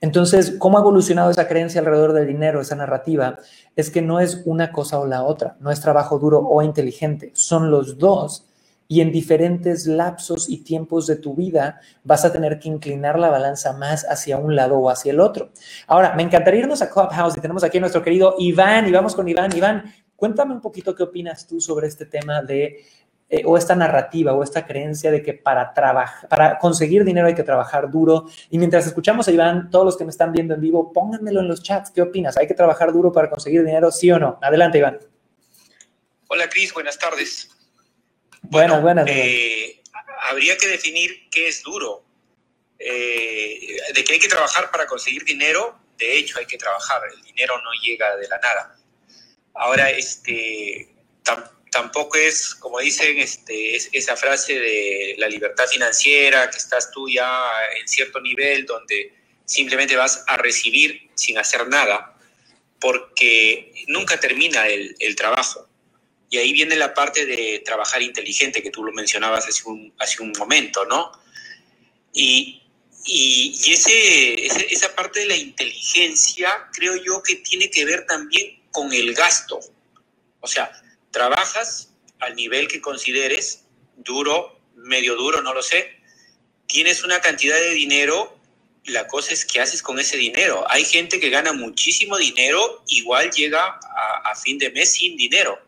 Entonces, ¿cómo ha evolucionado esa creencia alrededor del dinero, esa narrativa? Es que no es una cosa o la otra, no es trabajo duro o inteligente, son los dos y en diferentes lapsos y tiempos de tu vida vas a tener que inclinar la balanza más hacia un lado o hacia el otro. Ahora, me encantaría irnos a Clubhouse y tenemos aquí a nuestro querido Iván y vamos con Iván. Iván, cuéntame un poquito qué opinas tú sobre este tema de eh, o esta narrativa o esta creencia de que para, trabajar, para conseguir dinero hay que trabajar duro. Y mientras escuchamos a Iván, todos los que me están viendo en vivo, pónganmelo en los chats. ¿Qué opinas? ¿Hay que trabajar duro para conseguir dinero, sí o no? Adelante, Iván. Hola, Cris. Buenas tardes. Buenas, buenas. Eh, habría que definir qué es duro. Eh, de que hay que trabajar para conseguir dinero, de hecho hay que trabajar. El dinero no llega de la nada. Ahora, este, tampoco es, como dicen, este, esa frase de la libertad financiera, que estás tú ya en cierto nivel donde simplemente vas a recibir sin hacer nada, porque nunca termina el, trabajo. Y ahí viene la parte de trabajar inteligente, que tú lo mencionabas hace un, hace un momento, ¿no? Y, y, esa parte de la inteligencia creo yo que tiene que ver también con el gasto. O sea, trabajas al nivel que consideres, duro, medio duro, no lo sé, tienes una cantidad de dinero, la cosa es qué haces con ese dinero. Hay gente que gana muchísimo dinero, igual llega a, a fin de mes sin dinero.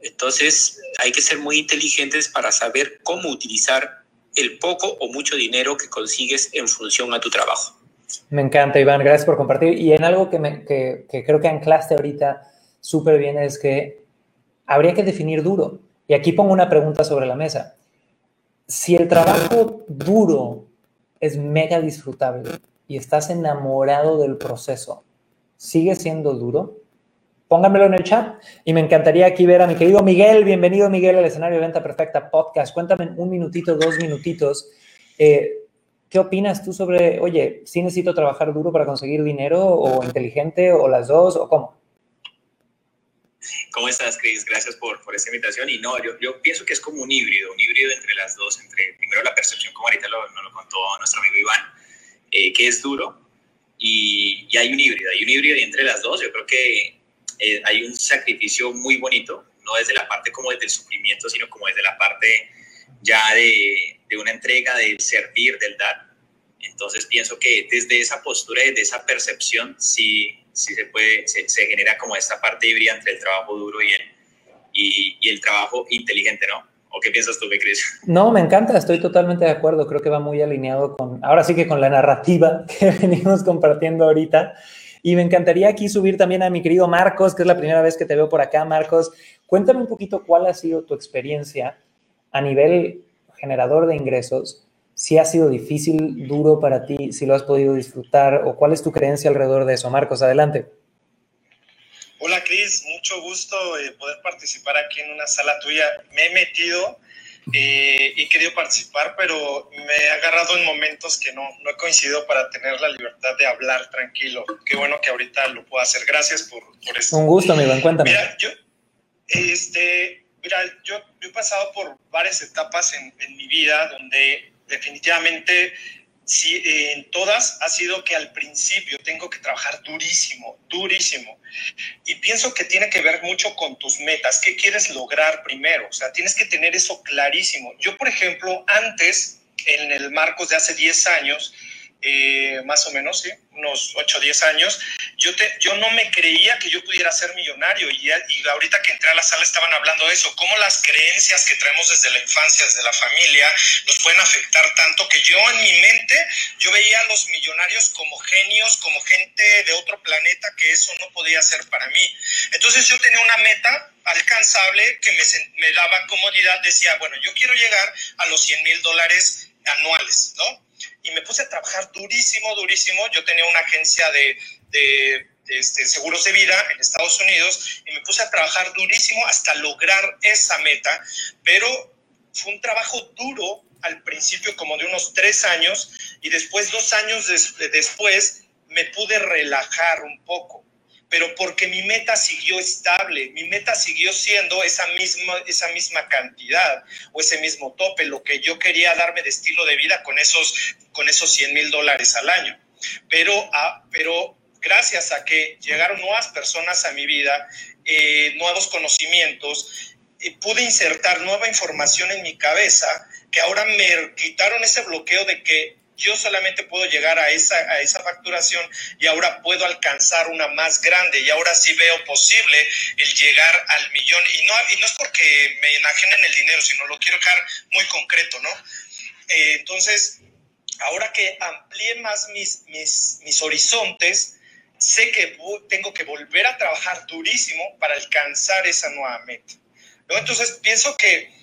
Entonces hay que ser muy inteligentes para saber cómo utilizar el poco o mucho dinero que consigues en función a tu trabajo. Me encanta, Iván, gracias por compartir. Y en algo que, me, que, que creo que anclaste ahorita súper bien es que habría que definir duro. Y aquí pongo una pregunta sobre la mesa. Si el trabajo duro es mega disfrutable y estás enamorado del proceso, ¿sigue siendo duro? Pónganmelo en el chat y me encantaría aquí ver a mi querido Miguel. Bienvenido, Miguel, al escenario de Venta Perfecta Podcast. Cuéntame un minutito, dos minutitos. Eh, ¿Qué opinas tú sobre, oye, si necesito trabajar duro para conseguir dinero o inteligente o las dos o cómo? ¿Cómo estás, Cris? Gracias por, por esta invitación. Y no, yo, yo, pienso que es como un híbrido, un híbrido entre las dos, entre primero la percepción, como ahorita lo, nos lo contó nuestro amigo Iván, eh, que es duro, y, y, hay un híbrido, hay un híbrido y entre las dos yo creo que eh, hay un sacrificio muy bonito, no desde la parte como desde el sufrimiento, sino como desde la parte ya de, de una entrega, del servir, del dar. Entonces pienso que desde esa postura, desde esa percepción, sí, sí se puede, se, genera como esta parte híbrida entre el trabajo duro y el, y, el trabajo inteligente, ¿no? ¿O qué piensas tú, Cris? No, me encanta, estoy totalmente de acuerdo. Creo que va muy alineado con, ahora sí que con la narrativa que venimos compartiendo ahorita. Y me encantaría aquí subir también a mi querido Marcos, que es la primera vez que te veo por acá, Marcos. Cuéntame un poquito cuál ha sido tu experiencia a nivel generador de ingresos, si ha sido difícil, duro para ti, si lo has podido disfrutar o cuál es tu creencia alrededor de eso. Marcos, adelante. Hola Cris, mucho gusto eh, poder participar aquí en una sala tuya. Me he metido eh, y he querido participar, pero me he agarrado en momentos que no, no he coincidido para tener la libertad de hablar tranquilo. Qué bueno que ahorita lo puedo hacer. Gracias por, por esto. Un gusto, amigo, cuéntame. Mira, yo, este, mira, yo, yo he pasado por varias etapas en, en mi vida donde definitivamente sí, en todas ha sido que al principio tengo que trabajar durísimo, durísimo. Y pienso que tiene que ver mucho con tus metas. ¿Qué quieres lograr primero? O sea, tienes que tener eso clarísimo. Yo, por ejemplo, antes, en el Marcos de hace 10 años, eh, más o menos, ¿sí? unos 8 o 10 años, yo, te, yo no me creía que yo pudiera ser millonario y, y, ahorita que entré a la sala estaban hablando de eso, cómo las creencias que traemos desde la infancia, desde la familia, nos pueden afectar tanto que yo en mi mente, yo veía a los millonarios como genios, como gente de otro planeta, que eso no podía ser para mí. Entonces yo tenía una meta alcanzable que me, me daba comodidad, decía, bueno, yo quiero llegar a los 100 mil dólares anuales, ¿no? Y me puse a trabajar durísimo, durísimo. Yo tenía una agencia de, de, de este, seguros de vida en Estados Unidos y me puse a trabajar durísimo hasta lograr esa meta, pero fue un trabajo duro al principio como de unos tres años y después dos años des, después me pude relajar un poco pero porque mi meta siguió estable, mi meta siguió siendo esa misma, esa misma cantidad o ese mismo tope, lo que yo quería darme de estilo de vida con esos, con esos 100 mil dólares al año. Pero, ah, pero gracias a que llegaron nuevas personas a mi vida, eh, nuevos conocimientos, pude insertar nueva información en mi cabeza que ahora me quitaron ese bloqueo de que yo solamente puedo llegar a esa, a esa facturación y ahora puedo alcanzar una más grande y ahora sí veo posible el llegar al millón y no, y no es porque me enajenen el dinero, sino lo quiero dejar muy concreto, ¿no? Eh, entonces, ahora que amplié más mis, mis, mis horizontes, sé que tengo que volver a trabajar durísimo para alcanzar esa nueva meta. ¿no? Entonces, pienso que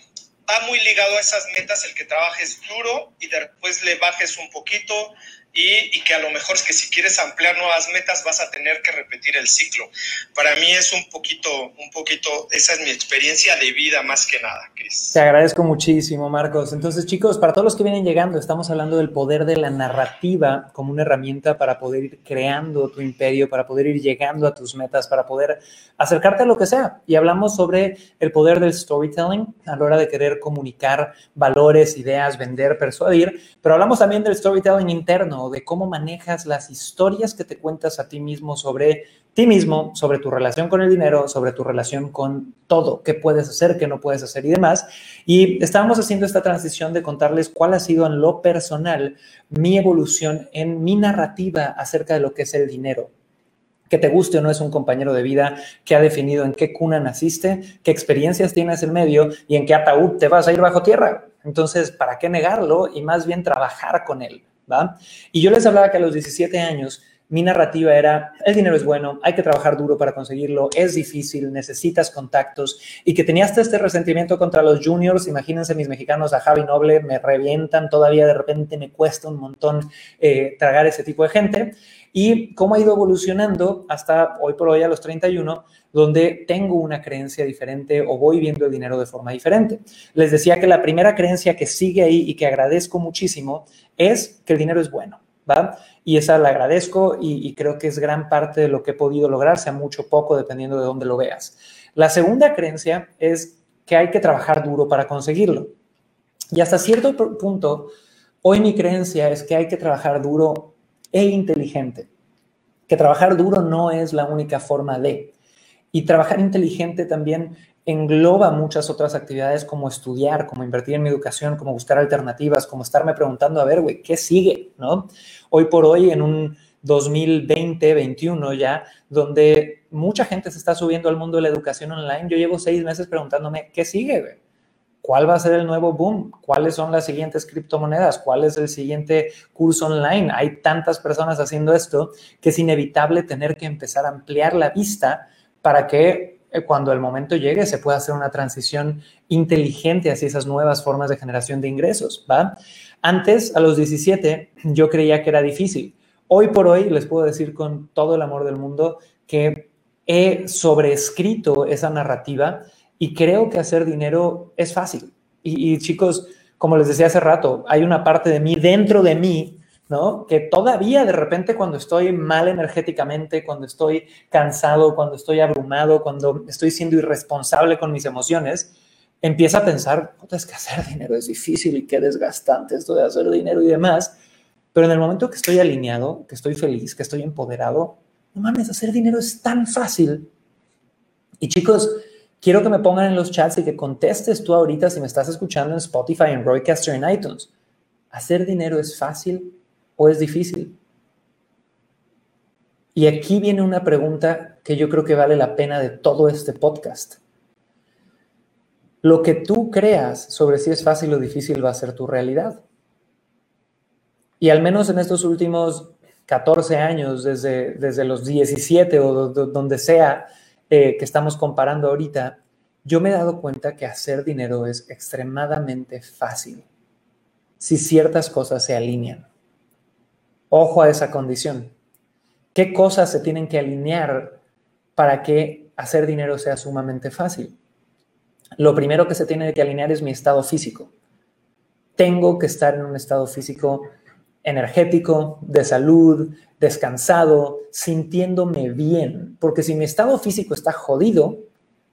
va muy ligado a esas metas el que trabajes duro y después le bajes un poquito y, y, que a lo mejor es que si quieres ampliar nuevas metas vas a tener que repetir el ciclo. Para mí es un poquito, un poquito, esa es mi experiencia de vida más que nada, Cris. Te agradezco muchísimo, Marcos. Entonces, chicos, para todos los que vienen llegando, estamos hablando del poder de la narrativa como una herramienta para poder ir creando tu imperio, para poder ir llegando a tus metas, para poder acercarte a lo que sea. Y hablamos sobre el poder del storytelling a la hora de querer comunicar valores, ideas, vender, persuadir, pero hablamos también del storytelling interno de cómo manejas las historias que te cuentas a ti mismo sobre ti mismo, sobre tu relación con el dinero, sobre tu relación con todo, qué puedes hacer, qué no puedes hacer y demás. Y estábamos haciendo esta transición de contarles cuál ha sido en lo personal mi evolución en mi narrativa acerca de lo que es el dinero que te guste o no es un compañero de vida que ha definido en qué cuna naciste, qué experiencias tienes en medio y en qué ataúd te vas a ir bajo tierra. Entonces, ¿para qué negarlo y más bien trabajar con él? ¿va? Y yo les hablaba que a los 17 años mi narrativa era, el dinero es bueno, hay que trabajar duro para conseguirlo, es difícil, necesitas contactos y que tenías este resentimiento contra los juniors, imagínense mis mexicanos a Javi Noble, me revientan, todavía de repente me cuesta un montón eh, tragar ese tipo de gente y cómo ha ido evolucionando hasta hoy por hoy a los 31, donde tengo una creencia diferente o voy viendo el dinero de forma diferente. Les decía que la primera creencia que sigue ahí y que agradezco muchísimo es que el dinero es bueno. ¿Va? Y esa la agradezco y, creo que es gran parte de lo que he podido lograr, sea mucho o poco, dependiendo de dónde lo veas. La segunda creencia es que hay que trabajar duro para conseguirlo. Y hasta cierto punto, hoy mi creencia es que hay que trabajar duro e inteligente. Que trabajar duro no es la única forma de. Y trabajar inteligente también engloba muchas otras actividades como estudiar, como invertir en mi educación, como buscar alternativas, como estarme preguntando, a ver, güey, ¿qué sigue? ¿No? Hoy por hoy, en un 2020, 21 ya, donde mucha gente se está subiendo al mundo de la educación online, yo llevo seis meses preguntándome, ¿qué sigue? Güey? ¿Cuál va a ser el nuevo boom? ¿Cuáles son las siguientes criptomonedas? ¿Cuál es el siguiente curso online? Hay tantas personas haciendo esto que es inevitable tener que empezar a ampliar la vista para que eh, cuando el momento llegue se puede hacer una transición inteligente hacia esas nuevas formas de generación de ingresos. Antes, a los 17, yo creía que era difícil. Hoy por hoy les puedo decir con todo el amor del mundo que he sobreescrito esa narrativa y creo que hacer dinero es fácil. Y, chicos, como les decía hace rato, hay una parte de mí dentro de mí ¿no? Que todavía de repente cuando estoy mal energéticamente, cuando estoy cansado, cuando estoy abrumado, cuando estoy siendo irresponsable con mis emociones, empieza a pensar, puta, es que hacer dinero es difícil y qué desgastante esto de hacer dinero y demás. Pero en el momento que estoy alineado, que estoy feliz, que estoy empoderado, no mames, hacer dinero es tan fácil. Y chicos, quiero que me pongan en los chats y que contestes tú ahorita si me estás escuchando en Spotify, en Roycaster, en iTunes. ¿Hacer dinero es fácil? o es difícil? Y aquí viene una pregunta que yo creo que vale la pena de todo este podcast. Lo que tú creas sobre si es fácil o difícil va a ser tu realidad. Y al menos en estos últimos 14 años, desde, desde los 17 o donde sea eh, que estamos comparando ahorita, yo me he dado cuenta que hacer dinero es extremadamente fácil si ciertas cosas se alinean. Ojo a esa condición. ¿Qué cosas se tienen que alinear para que hacer dinero sea sumamente fácil? Lo primero que se tiene que alinear es mi estado físico. Tengo que estar en un estado físico energético, de salud, descansado, sintiéndome bien, porque si mi estado físico está jodido,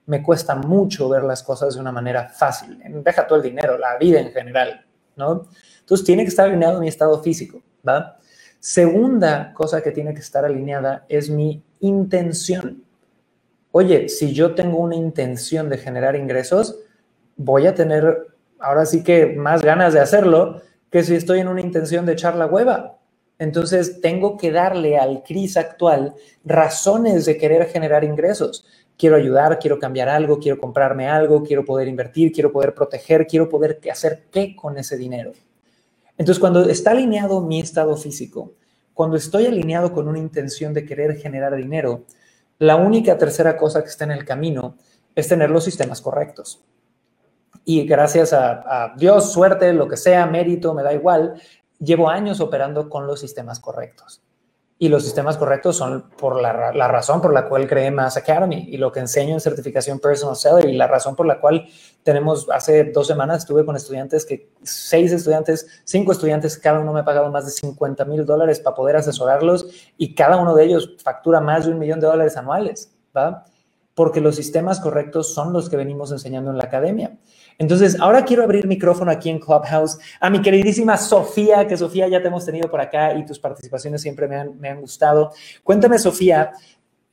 me cuesta mucho ver las cosas de una manera fácil. Deja todo el dinero, la vida en general, ¿no? Entonces tiene que estar alineado mi estado físico, ¿va? Segunda cosa que tiene que estar alineada es mi intención. Oye, si yo tengo una intención de generar ingresos, voy a tener ahora sí que más ganas de hacerlo que si estoy en una intención de echar la hueva. Entonces, tengo que darle al CRIS actual razones de querer generar ingresos. Quiero ayudar, quiero cambiar algo, quiero comprarme algo, quiero poder invertir, quiero poder proteger, quiero poder hacer qué con ese dinero. Entonces, cuando está alineado mi estado físico, cuando estoy alineado con una intención de querer generar dinero, la única tercera cosa que está en el camino es tener los sistemas correctos. Y gracias a, a Dios, suerte, lo que sea, mérito, me da igual, llevo años operando con los sistemas correctos y los sistemas correctos son por la, razón por la cual creé Mass Academy y lo que enseño en certificación Personal Seller y la razón por la cual tenemos, hace dos semanas estuve con estudiantes que, seis estudiantes, cinco estudiantes, cada uno me ha pagado más de 50 mil dólares para poder asesorarlos y cada uno de ellos factura más de un millón de dólares anuales, ¿va? Porque los sistemas correctos son los que venimos enseñando en la academia. Entonces, ahora quiero abrir micrófono aquí en Clubhouse a mi queridísima Sofía, que Sofía ya te hemos tenido por acá y tus participaciones siempre me han, me han gustado. Cuéntame, Sofía,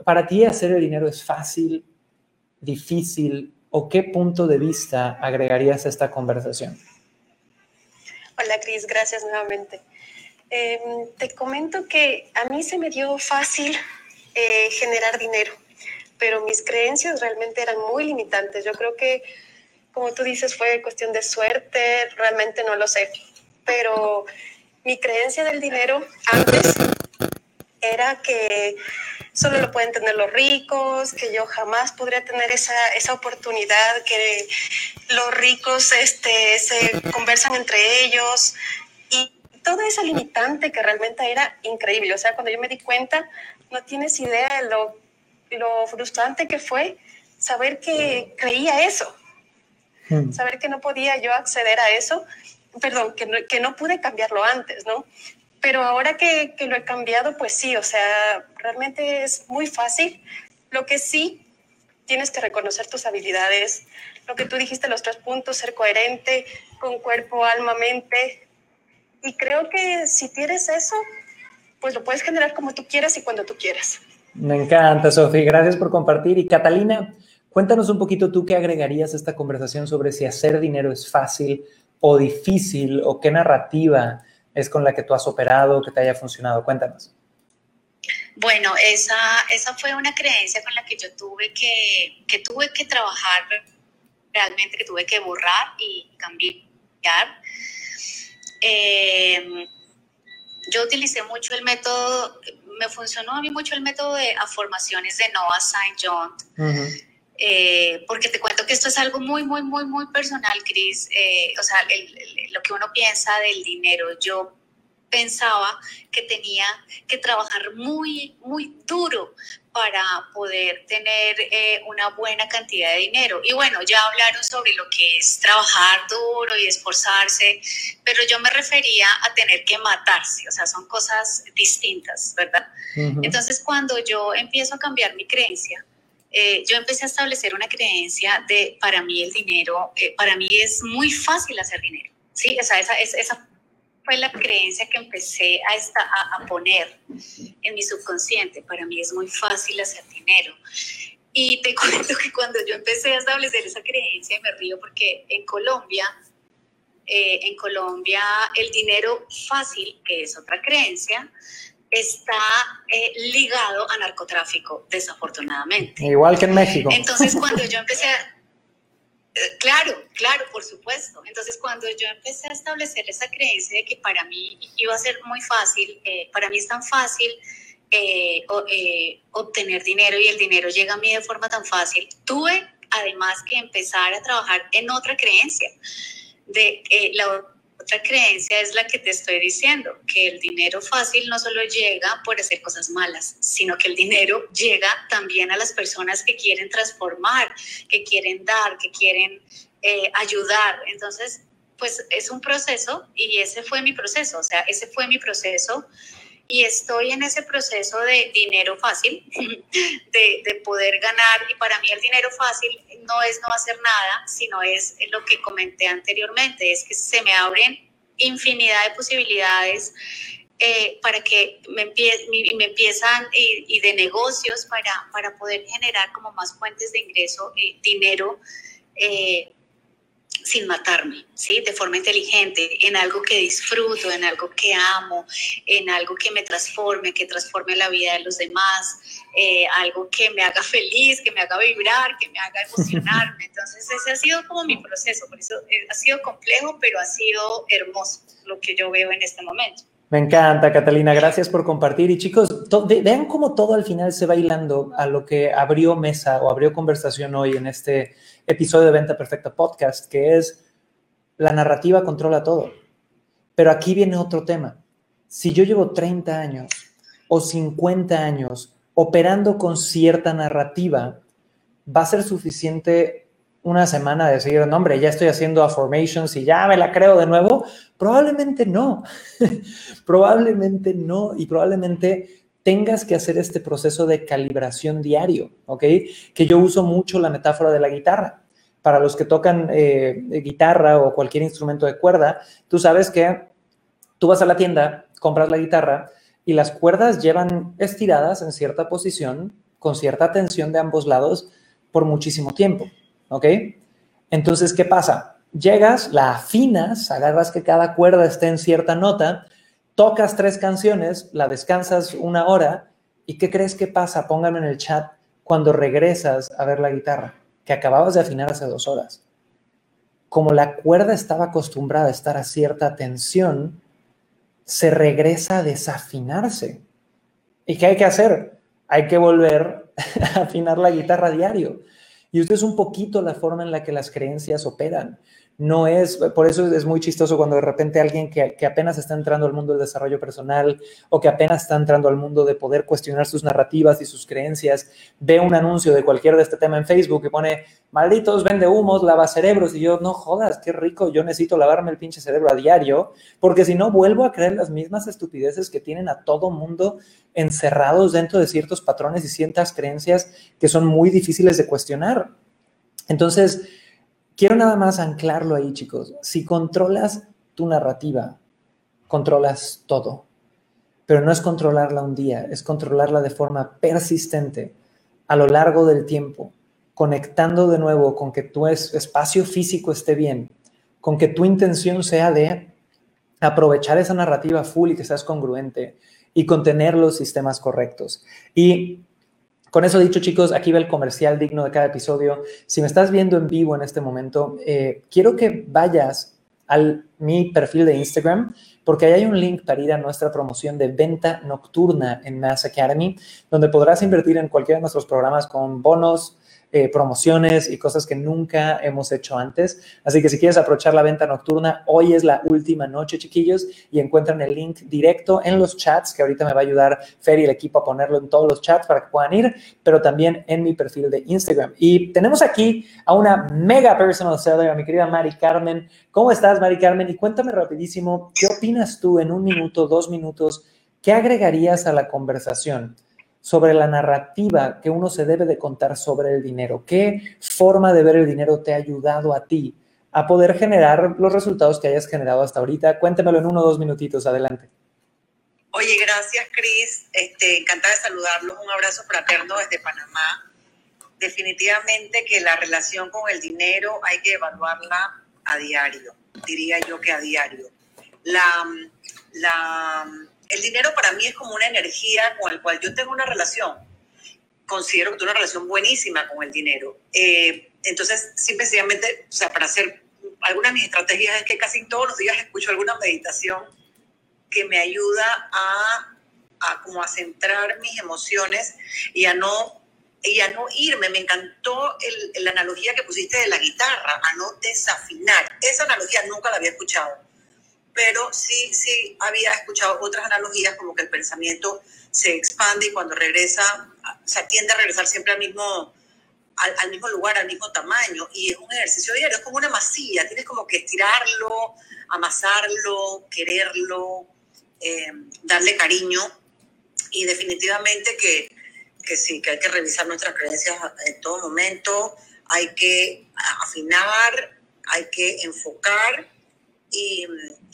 ¿para ti hacer el dinero es fácil, difícil o qué punto de vista agregarías a esta conversación? Hola, Cris, gracias nuevamente. Em, te comento que a mí se me dio fácil eh, generar dinero, pero mis creencias realmente eran muy limitantes. Yo creo que como tú dices, fue cuestión de suerte, realmente no lo sé. Pero mi creencia del dinero antes era que solo lo pueden tener los ricos, que yo jamás podría tener esa, esa oportunidad, que los ricos este, se conversan entre ellos y toda esa limitante que realmente era increíble. O sea, cuando yo me di cuenta, no tienes idea de lo, lo frustrante que fue saber que creía eso, saber que no podía yo acceder a eso, perdón, que no, que no pude cambiarlo antes, ¿no? Pero ahora que, que, lo he cambiado, pues sí, o sea, realmente es muy fácil. Lo que sí, tienes que reconocer tus habilidades, lo que tú dijiste, los tres puntos, ser coherente con cuerpo, alma, mente. Y creo que si tienes eso, pues lo puedes generar como tú quieras y cuando tú quieras. Me encanta, Sofía. Gracias por compartir. Y Catalina, cuéntanos un poquito tú qué agregarías a esta conversación sobre si hacer dinero es fácil o difícil o qué narrativa es con la que tú has operado, que te haya funcionado. Cuéntanos. Bueno, esa, esa fue una creencia con la que yo tuve que, que tuve que trabajar realmente, que tuve que borrar y cambiar. Eh, yo utilicé mucho el método, me funcionó a mí mucho el método de afirmaciones de Noah St. John. Eh, porque te cuento que esto es algo muy, muy, muy, muy personal, Cris. Eh, o sea, lo que uno piensa del dinero. Yo pensaba que tenía que trabajar muy, muy duro para poder tener eh, una buena cantidad de dinero. Y bueno, ya hablaron sobre lo que es trabajar duro y esforzarse, pero yo me refería a tener que matarse, o sea, son cosas distintas, ¿verdad? Entonces, cuando yo empiezo a cambiar mi creencia, eh, yo empecé a establecer una creencia de, para mí el dinero, eh, para mí es muy fácil hacer dinero, ¿sí? O sea, esa, esa fue la creencia que empecé a, esta, a, poner en mi subconsciente. Para mí es muy fácil hacer dinero. Y te cuento que cuando yo empecé a establecer esa creencia, me río porque en Colombia, eh, en Colombia el dinero fácil, que es otra creencia, está eh, ligado a narcotráfico, desafortunadamente. Igual que en México. Entonces, cuando yo empecé a, eh, claro, claro, por supuesto. Entonces, cuando yo empecé a establecer esa creencia de que para mí iba a ser muy fácil, eh, para mí es tan fácil eh, obtener dinero y el dinero llega a mí de forma tan fácil, tuve además que empezar a trabajar en otra creencia, de la otra creencia es la que te estoy diciendo, que el dinero fácil no solo llega por hacer cosas malas, sino que el dinero llega también a las personas que quieren transformar, que quieren dar, que quieren eh, ayudar. Entonces, pues es un proceso y ese fue mi proceso, o sea, ese fue mi proceso y estoy en ese proceso de dinero fácil, de, de, poder ganar. Y para mí el dinero fácil no es no hacer nada, sino es lo que comenté anteriormente, es que se me abren infinidad de posibilidades eh, para que me, me empiezan y, de negocios para, para poder generar como más fuentes de ingreso, eh, dinero. Eh, sin matarme, ¿sí? De forma inteligente, en algo que disfruto, en algo que amo, en algo que me transforme, que transforme la vida de los demás, eh, algo que me haga feliz, que me haga vibrar, que me haga emocionarme. Entonces, ese ha sido como mi proceso, por eso eh, ha sido complejo, pero ha sido hermoso lo que yo veo en este momento. Me encanta, Catalina. Gracias por compartir. Y chicos, vean cómo todo al final se va hilando a lo que abrió mesa o abrió conversación hoy en este episodio de Venta Perfecta Podcast, que es la narrativa controla todo. Pero aquí viene otro tema. Si yo llevo 30 años o 50 años operando con cierta narrativa, va a ser suficiente una semana de decir, no, hombre, ya estoy haciendo affirmations y ya me la creo de nuevo. Probablemente no. probablemente no. Y probablemente tengas que hacer este proceso de calibración diario, ¿ok? Que yo uso mucho la metáfora de la guitarra. Para los que tocan eh, guitarra o cualquier instrumento de cuerda, tú sabes que tú vas a la tienda, compras la guitarra y las cuerdas llevan estiradas en cierta posición, con cierta tensión de ambos lados, por muchísimo tiempo, ¿ok? Entonces, ¿qué pasa? Llegas, la afinas, agarras que cada cuerda esté en cierta nota tocas tres canciones, la descansas una hora y ¿qué crees que pasa? Pónganme en el chat cuando regresas a ver la guitarra, que acababas de afinar hace dos horas. Como la cuerda estaba acostumbrada a estar a cierta tensión, se regresa a desafinarse. ¿Y qué hay que hacer? Hay que volver a afinar la guitarra a diario. Y esto es un poquito la forma en la que las creencias operan no es, por eso es muy chistoso cuando de repente alguien que, apenas está entrando al mundo del desarrollo personal o que apenas está entrando al mundo de poder cuestionar sus narrativas y sus creencias, ve un anuncio de cualquier de este tema en Facebook y pone, malditos, vende humos, lava cerebros, y yo, no jodas, qué rico, yo necesito lavarme el pinche cerebro a diario, porque si no vuelvo a creer las mismas estupideces que tienen a todo mundo encerrados dentro de ciertos patrones y ciertas creencias que son muy difíciles de cuestionar. Entonces, Quiero nada más anclarlo ahí, chicos. Si controlas tu narrativa, controlas todo. Pero no es controlarla un día, es controlarla de forma persistente a lo largo del tiempo, conectando de nuevo con que tu espacio físico esté bien, con que tu intención sea de aprovechar esa narrativa full y que seas congruente y contener los sistemas correctos. Y con eso dicho, chicos, aquí va el comercial digno de cada episodio. Si me estás viendo en vivo en este momento, eh, quiero que vayas a mi perfil de Instagram, porque ahí hay un link para ir a nuestra promoción de venta nocturna en Mass Academy, donde podrás invertir en cualquiera de nuestros programas con bonos, eh, promociones y cosas que nunca hemos hecho antes. Así que si quieres aprovechar la venta nocturna, hoy es la última noche, chiquillos, y encuentran el link directo en los chats, que ahorita me va a ayudar Fer y el equipo a ponerlo en todos los chats para que puedan ir, pero también en mi perfil de Instagram. Y tenemos aquí a una mega personal seller, a mi querida Mari Carmen. ¿Cómo estás, Mari Carmen? Y cuéntame rapidísimo, ¿qué opinas tú en un minuto, dos minutos? ¿Qué agregarías a la conversación? Sobre la narrativa que uno se debe de contar sobre el dinero. ¿Qué forma de ver el dinero te ha ayudado a ti a poder generar los resultados que hayas generado hasta ahorita? Cuéntemelo en uno o dos minutitos, adelante. Oye, gracias Cris, este, encantada de saludarlos, un abrazo fraterno desde Panamá. Definitivamente que la relación con el dinero hay que evaluarla a diario, diría yo que a diario. La, la el dinero para mí es como una energía con la cual yo tengo una relación. Considero que tengo una relación buenísima con el dinero. Eh, entonces, simplemente, o sea, para hacer algunas de mis estrategias es que casi todos los días escucho alguna meditación que me ayuda a, a como a centrar mis emociones y a no y a no irme. Me encantó la analogía que pusiste de la guitarra, a no desafinar. Esa analogía nunca la había escuchado pero sí, sí había escuchado otras analogías como que el pensamiento se expande y cuando regresa, se tiende a regresar siempre al mismo, al, mismo lugar, al mismo tamaño. Y es un ejercicio diario, es como una masilla, tienes como que estirarlo, amasarlo, quererlo, eh, darle cariño. Y definitivamente que, que sí, que hay que revisar nuestras creencias en todo momento, hay que afinar, hay que enfocar y,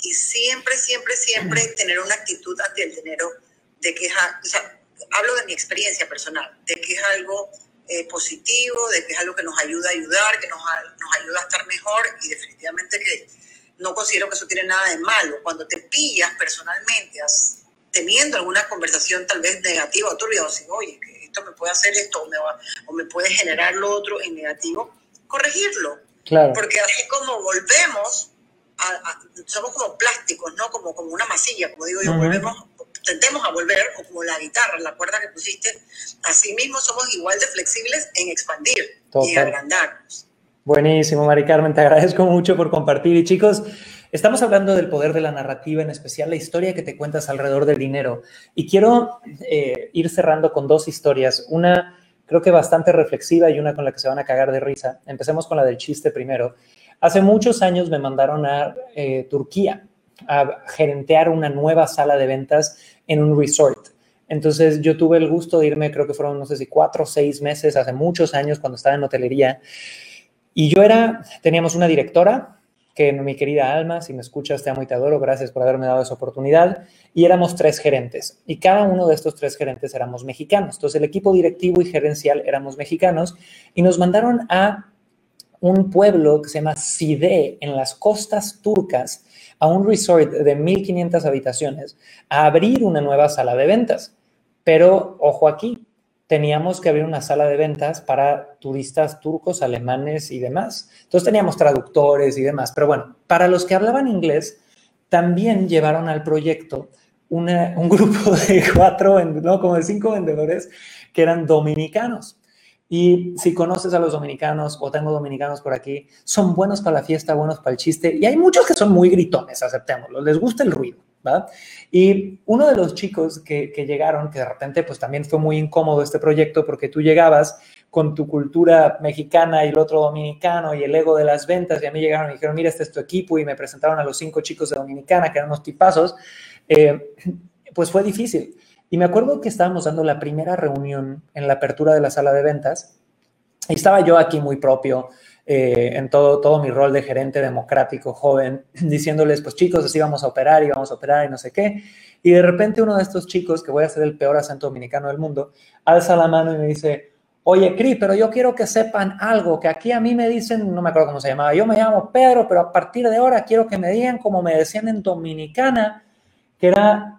y siempre, siempre, siempre tener una actitud ante el dinero de que es, o sea, hablo de mi experiencia personal, de que es algo eh, positivo, de que es algo que nos ayuda a ayudar, que nos, nos ayuda a estar mejor y definitivamente que no considero que eso tiene nada de malo. Cuando te pillas personalmente teniendo alguna conversación tal vez negativa o tú olvidas, oye, que esto me puede hacer esto o me, o me puede generar lo otro en negativo, corregirlo. Claro. Porque así como volvemos somos como plásticos, ¿no? Como, como una masilla, como digo yo, volvemos, tentemos a volver, o como la guitarra, la cuerda que pusiste, así mismo somos igual de flexibles en expandir y agrandarnos. Buenísimo, Mari Carmen, te agradezco mucho por compartir. Y chicos, estamos hablando del poder de la narrativa, en especial la historia que te cuentas alrededor del dinero. Y quiero eh, ir cerrando con dos historias. Una creo que bastante reflexiva y una con la que se van a cagar de risa. Empecemos con la del chiste primero. Hace muchos años me mandaron a eh, Turquía a gerentear una nueva sala de ventas en un resort. Entonces yo tuve el gusto de irme, creo que fueron, no sé si cuatro o seis meses, hace muchos años cuando estaba en hotelería. Y yo era, teníamos una directora, que mi querida Alma, si me escuchas, te amo y te adoro, gracias por haberme dado esa oportunidad. Y éramos tres gerentes. Y cada uno de estos tres gerentes éramos mexicanos. Entonces el equipo directivo y gerencial éramos mexicanos. Y nos mandaron a un pueblo que se llama Side en las costas turcas a un resort de 1.500 habitaciones a abrir una nueva sala de ventas. Pero, ojo aquí, teníamos que abrir una sala de ventas para turistas turcos, alemanes y demás. Entonces teníamos traductores y demás. Pero bueno, para los que hablaban inglés, también llevaron al proyecto un grupo de cuatro, no, como de cinco vendedores que eran dominicanos. Y si conoces a los dominicanos o tengo dominicanos por aquí, son buenos para la fiesta, buenos para el chiste. Y hay muchos que son muy gritones, aceptémoslo, les gusta el ruido. ¿verdad? Y uno de los chicos que, que, llegaron, que de repente pues también fue muy incómodo este proyecto porque tú llegabas con tu cultura mexicana y el otro dominicano y el ego de las ventas y a mí llegaron y dijeron, mira, este es tu equipo y me presentaron a los cinco chicos de Dominicana que eran unos tipazos, eh, pues fue difícil. Y me acuerdo que estábamos dando la primera reunión en la apertura de la sala de ventas y estaba yo aquí muy propio eh, en todo, todo mi rol de gerente democrático joven, diciéndoles, pues chicos, así vamos a operar y vamos a operar y no sé qué. Y de repente uno de estos chicos, que voy a ser el peor acento dominicano del mundo, alza la mano y me dice, oye, Cris, pero yo quiero que sepan algo, que aquí a mí me dicen, no me acuerdo cómo se llamaba, yo me llamo Pedro, pero a partir de ahora quiero que me digan como me decían en Dominicana, que era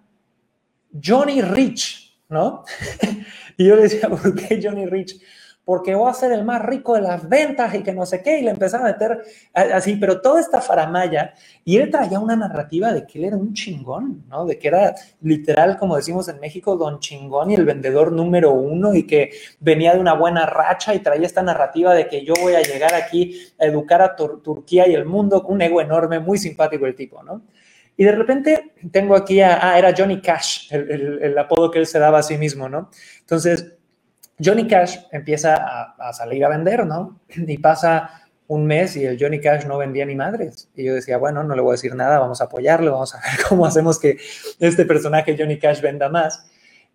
Johnny Rich, ¿no? y yo le decía, ¿por qué Johnny Rich? Porque voy a ser el más rico de las ventas y que no sé qué, y le empezaba a meter así, pero toda esta faramaya, y él traía una narrativa de que él era un chingón, ¿no? De que era literal, como decimos en México, don chingón y el vendedor número uno, y que venía de una buena racha y traía esta narrativa de que yo voy a llegar aquí a educar a Turquía y el mundo, un ego enorme, muy simpático el tipo, ¿no? Y de repente tengo aquí a, ah, era Johnny Cash, el, apodo que él se daba a sí mismo, ¿no? Entonces, Johnny Cash empieza a, salir a vender, ¿no? Y pasa un mes y el Johnny Cash no vendía ni madres. Y yo decía, bueno, no le voy a decir nada, vamos a apoyarlo, vamos a ver cómo hacemos que este personaje Johnny Cash venda más.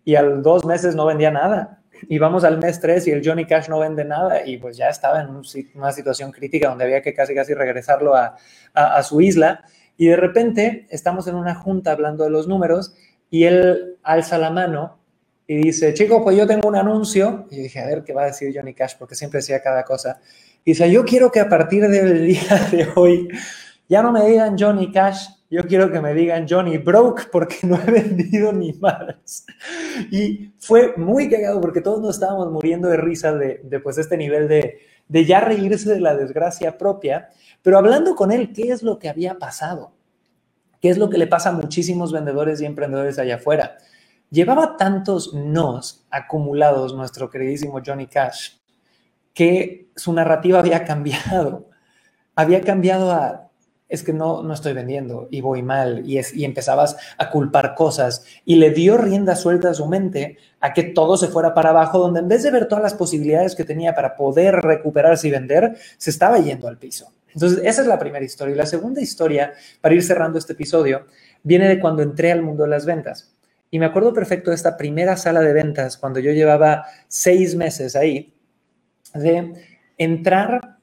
Y al dos meses no vendía nada. Y vamos al mes tres y el Johnny Cash no vende nada. Y pues ya estaba en una situación crítica donde había que casi casi regresarlo a, a su isla. Y de repente estamos en una junta hablando de los números y él alza la mano y dice, chicos, pues yo tengo un anuncio. Y dije, a ver qué va a decir Johnny Cash, porque siempre decía cada cosa. Y dice, yo quiero que a partir del día de hoy ya no me digan Johnny Cash, yo quiero que me digan Johnny Broke porque no he vendido ni más. Y fue muy cagado porque todos nos estábamos muriendo de risa de, de pues este nivel de, de ya reírse de la desgracia propia. Pero hablando con él, ¿qué es lo que había pasado? ¿Qué es lo que le pasa a muchísimos vendedores y emprendedores allá afuera? Llevaba tantos nos acumulados nuestro queridísimo Johnny Cash que su narrativa había cambiado. Había cambiado a, es que no, no estoy vendiendo y voy mal y, es, y empezabas a culpar cosas y le dio rienda suelta a su mente a que todo se fuera para abajo, donde en vez de ver todas las posibilidades que tenía para poder recuperarse y vender, se estaba yendo al piso. Entonces, esa es la primera historia. Y la segunda historia, para ir cerrando este episodio, viene de cuando entré al mundo de las ventas. Y me acuerdo perfecto de esta primera sala de ventas, cuando yo llevaba seis meses ahí, de entrar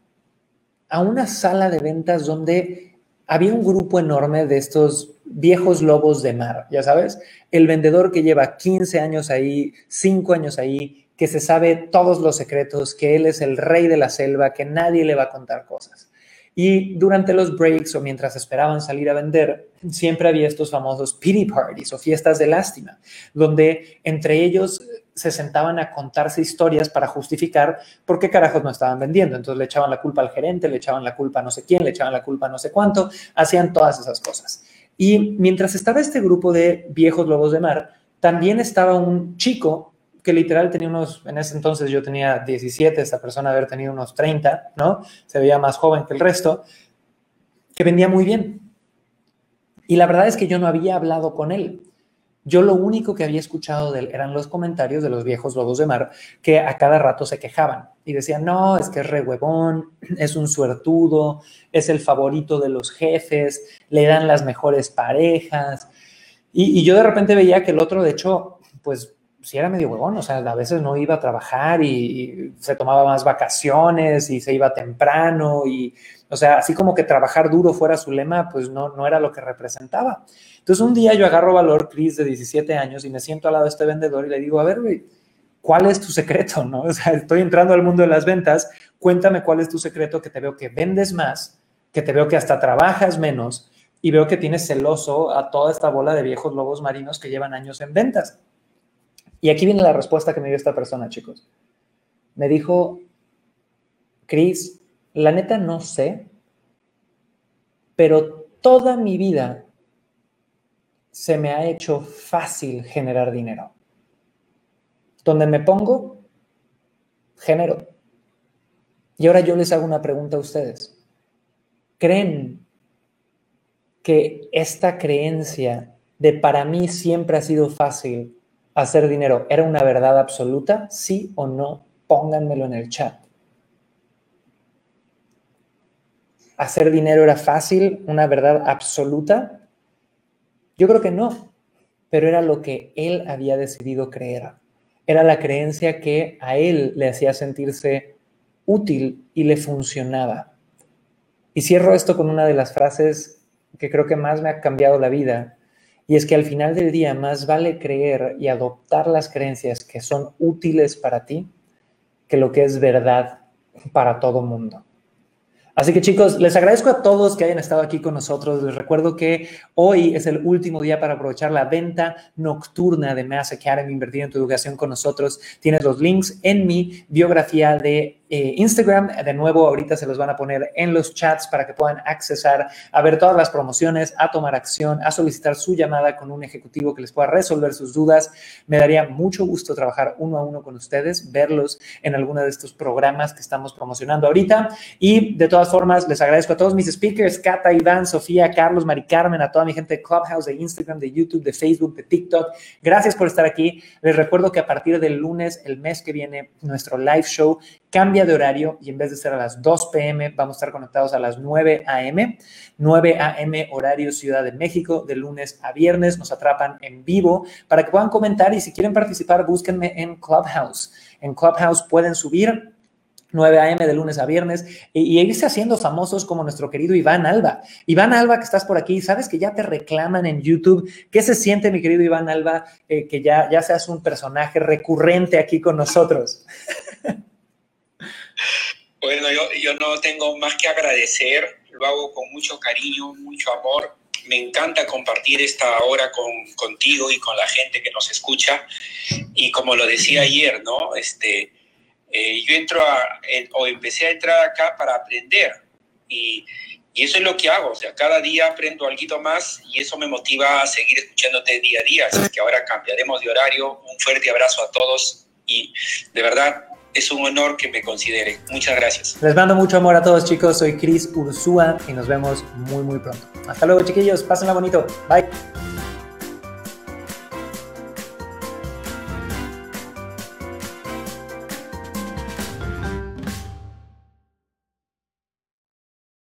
a una sala de ventas donde había un grupo enorme de estos viejos lobos de mar, ya sabes, el vendedor que lleva 15 años ahí, 5 años ahí, que se sabe todos los secretos, que él es el rey de la selva, que nadie le va a contar cosas. Y durante los breaks o mientras esperaban salir a vender, siempre había estos famosos pity parties o fiestas de lástima, donde entre ellos se sentaban a contarse historias para justificar por qué carajos no estaban vendiendo. Entonces le echaban la culpa al gerente, le echaban la culpa a no sé quién, le echaban la culpa a no sé cuánto, hacían todas esas cosas. Y mientras estaba este grupo de viejos lobos de mar, también estaba un chico que literal tenía unos, en ese entonces yo tenía 17, esta persona haber tenido unos 30, ¿no? Se veía más joven que el resto, que vendía muy bien. Y la verdad es que yo no había hablado con él. Yo lo único que había escuchado de él eran los comentarios de los viejos lobos de mar que a cada rato se quejaban y decían, no, es que es re huevón, es un suertudo, es el favorito de los jefes, le dan las mejores parejas. Y, y yo de repente veía que el otro, de hecho, pues sí era medio huevón, o sea, a veces no iba a trabajar y, se tomaba más vacaciones y se iba temprano y, o sea, así como que trabajar duro fuera su lema, pues no, no era lo que representaba. Entonces un día yo agarro valor, Chris, de 17 años y me siento al lado de este vendedor y le digo, a ver, güey, ¿cuál es tu secreto? ¿no? Estoy entrando al mundo de las ventas, cuéntame cuál es tu secreto, que te veo que vendes más, que te veo que hasta trabajas menos y veo que tienes celoso a toda esta bola de viejos lobos marinos que llevan años en ventas. Y aquí viene la respuesta que me dio esta persona, chicos. Me dijo, Cris, la neta no sé, pero toda mi vida se me ha hecho fácil generar dinero. Donde me pongo, genero. Y ahora yo les hago una pregunta a ustedes. ¿Creen que esta creencia de para mí siempre ha sido fácil hacer dinero era una verdad absoluta? ¿Sí o no? Pónganmelo en el chat. ¿Hacer dinero era fácil? ¿Una verdad absoluta? Yo creo que no, pero era lo que él había decidido creer. Era la creencia que a él le hacía sentirse útil y le funcionaba. Y cierro esto con una de las frases que creo que más me ha cambiado la vida, y es que al final del día más vale creer y adoptar las creencias que son útiles para ti que lo que es verdad para todo mundo. Así que chicos, les agradezco a todos que hayan estado aquí con nosotros. Les recuerdo que hoy es el último día para aprovechar la venta nocturna de Mass Academy, invertir en tu educación con nosotros. Tienes los links en mi biografía de eh, Instagram. De nuevo, ahorita se los van a poner en los chats para que puedan accesar a ver todas las promociones, a tomar acción, a solicitar su llamada con un ejecutivo que les pueda resolver sus dudas. Me daría mucho gusto trabajar uno a uno con ustedes, verlos en alguno de estos programas que estamos promocionando ahorita. Y de todas formas, les agradezco a todos mis speakers, Cata, Iván, Sofía, Carlos, Mari Carmen, a toda mi gente de Clubhouse, de Instagram, de YouTube, de Facebook, de TikTok. Gracias por estar aquí. Les recuerdo que a partir del lunes, el mes que viene, nuestro live show cambia de horario y en vez de ser a las 2 pm, vamos a estar conectados a las 9 am. 9 am horario Ciudad de México, de lunes a viernes. Nos atrapan en vivo para que puedan comentar y si quieren participar, búsquenme en Clubhouse. En Clubhouse pueden subir 9 a.m. de lunes a viernes y, irse haciendo famosos como nuestro querido Iván Alba. Iván Alba, que estás por aquí, sabes que ya te reclaman en YouTube. ¿Qué se siente, mi querido Iván Alba, eh, que ya, ya seas un personaje recurrente aquí con nosotros? Bueno, yo, yo no tengo más que agradecer, lo hago con mucho cariño, mucho amor. Me encanta compartir esta hora con, contigo y con la gente que nos escucha. Y como lo decía ayer, ¿no? Este, eh, yo entro a, o empecé a entrar acá para aprender. Y, y, eso es lo que hago. O sea, cada día aprendo algo más y eso me motiva a seguir escuchándote día a día. Así que ahora cambiaremos de horario. Un fuerte abrazo a todos y de verdad es un honor que me considere. Muchas gracias. Les mando mucho amor a todos, chicos. Soy Chris Ursúa y nos vemos muy, muy pronto. Hasta luego, chiquillos. Pásenla bonito. Bye.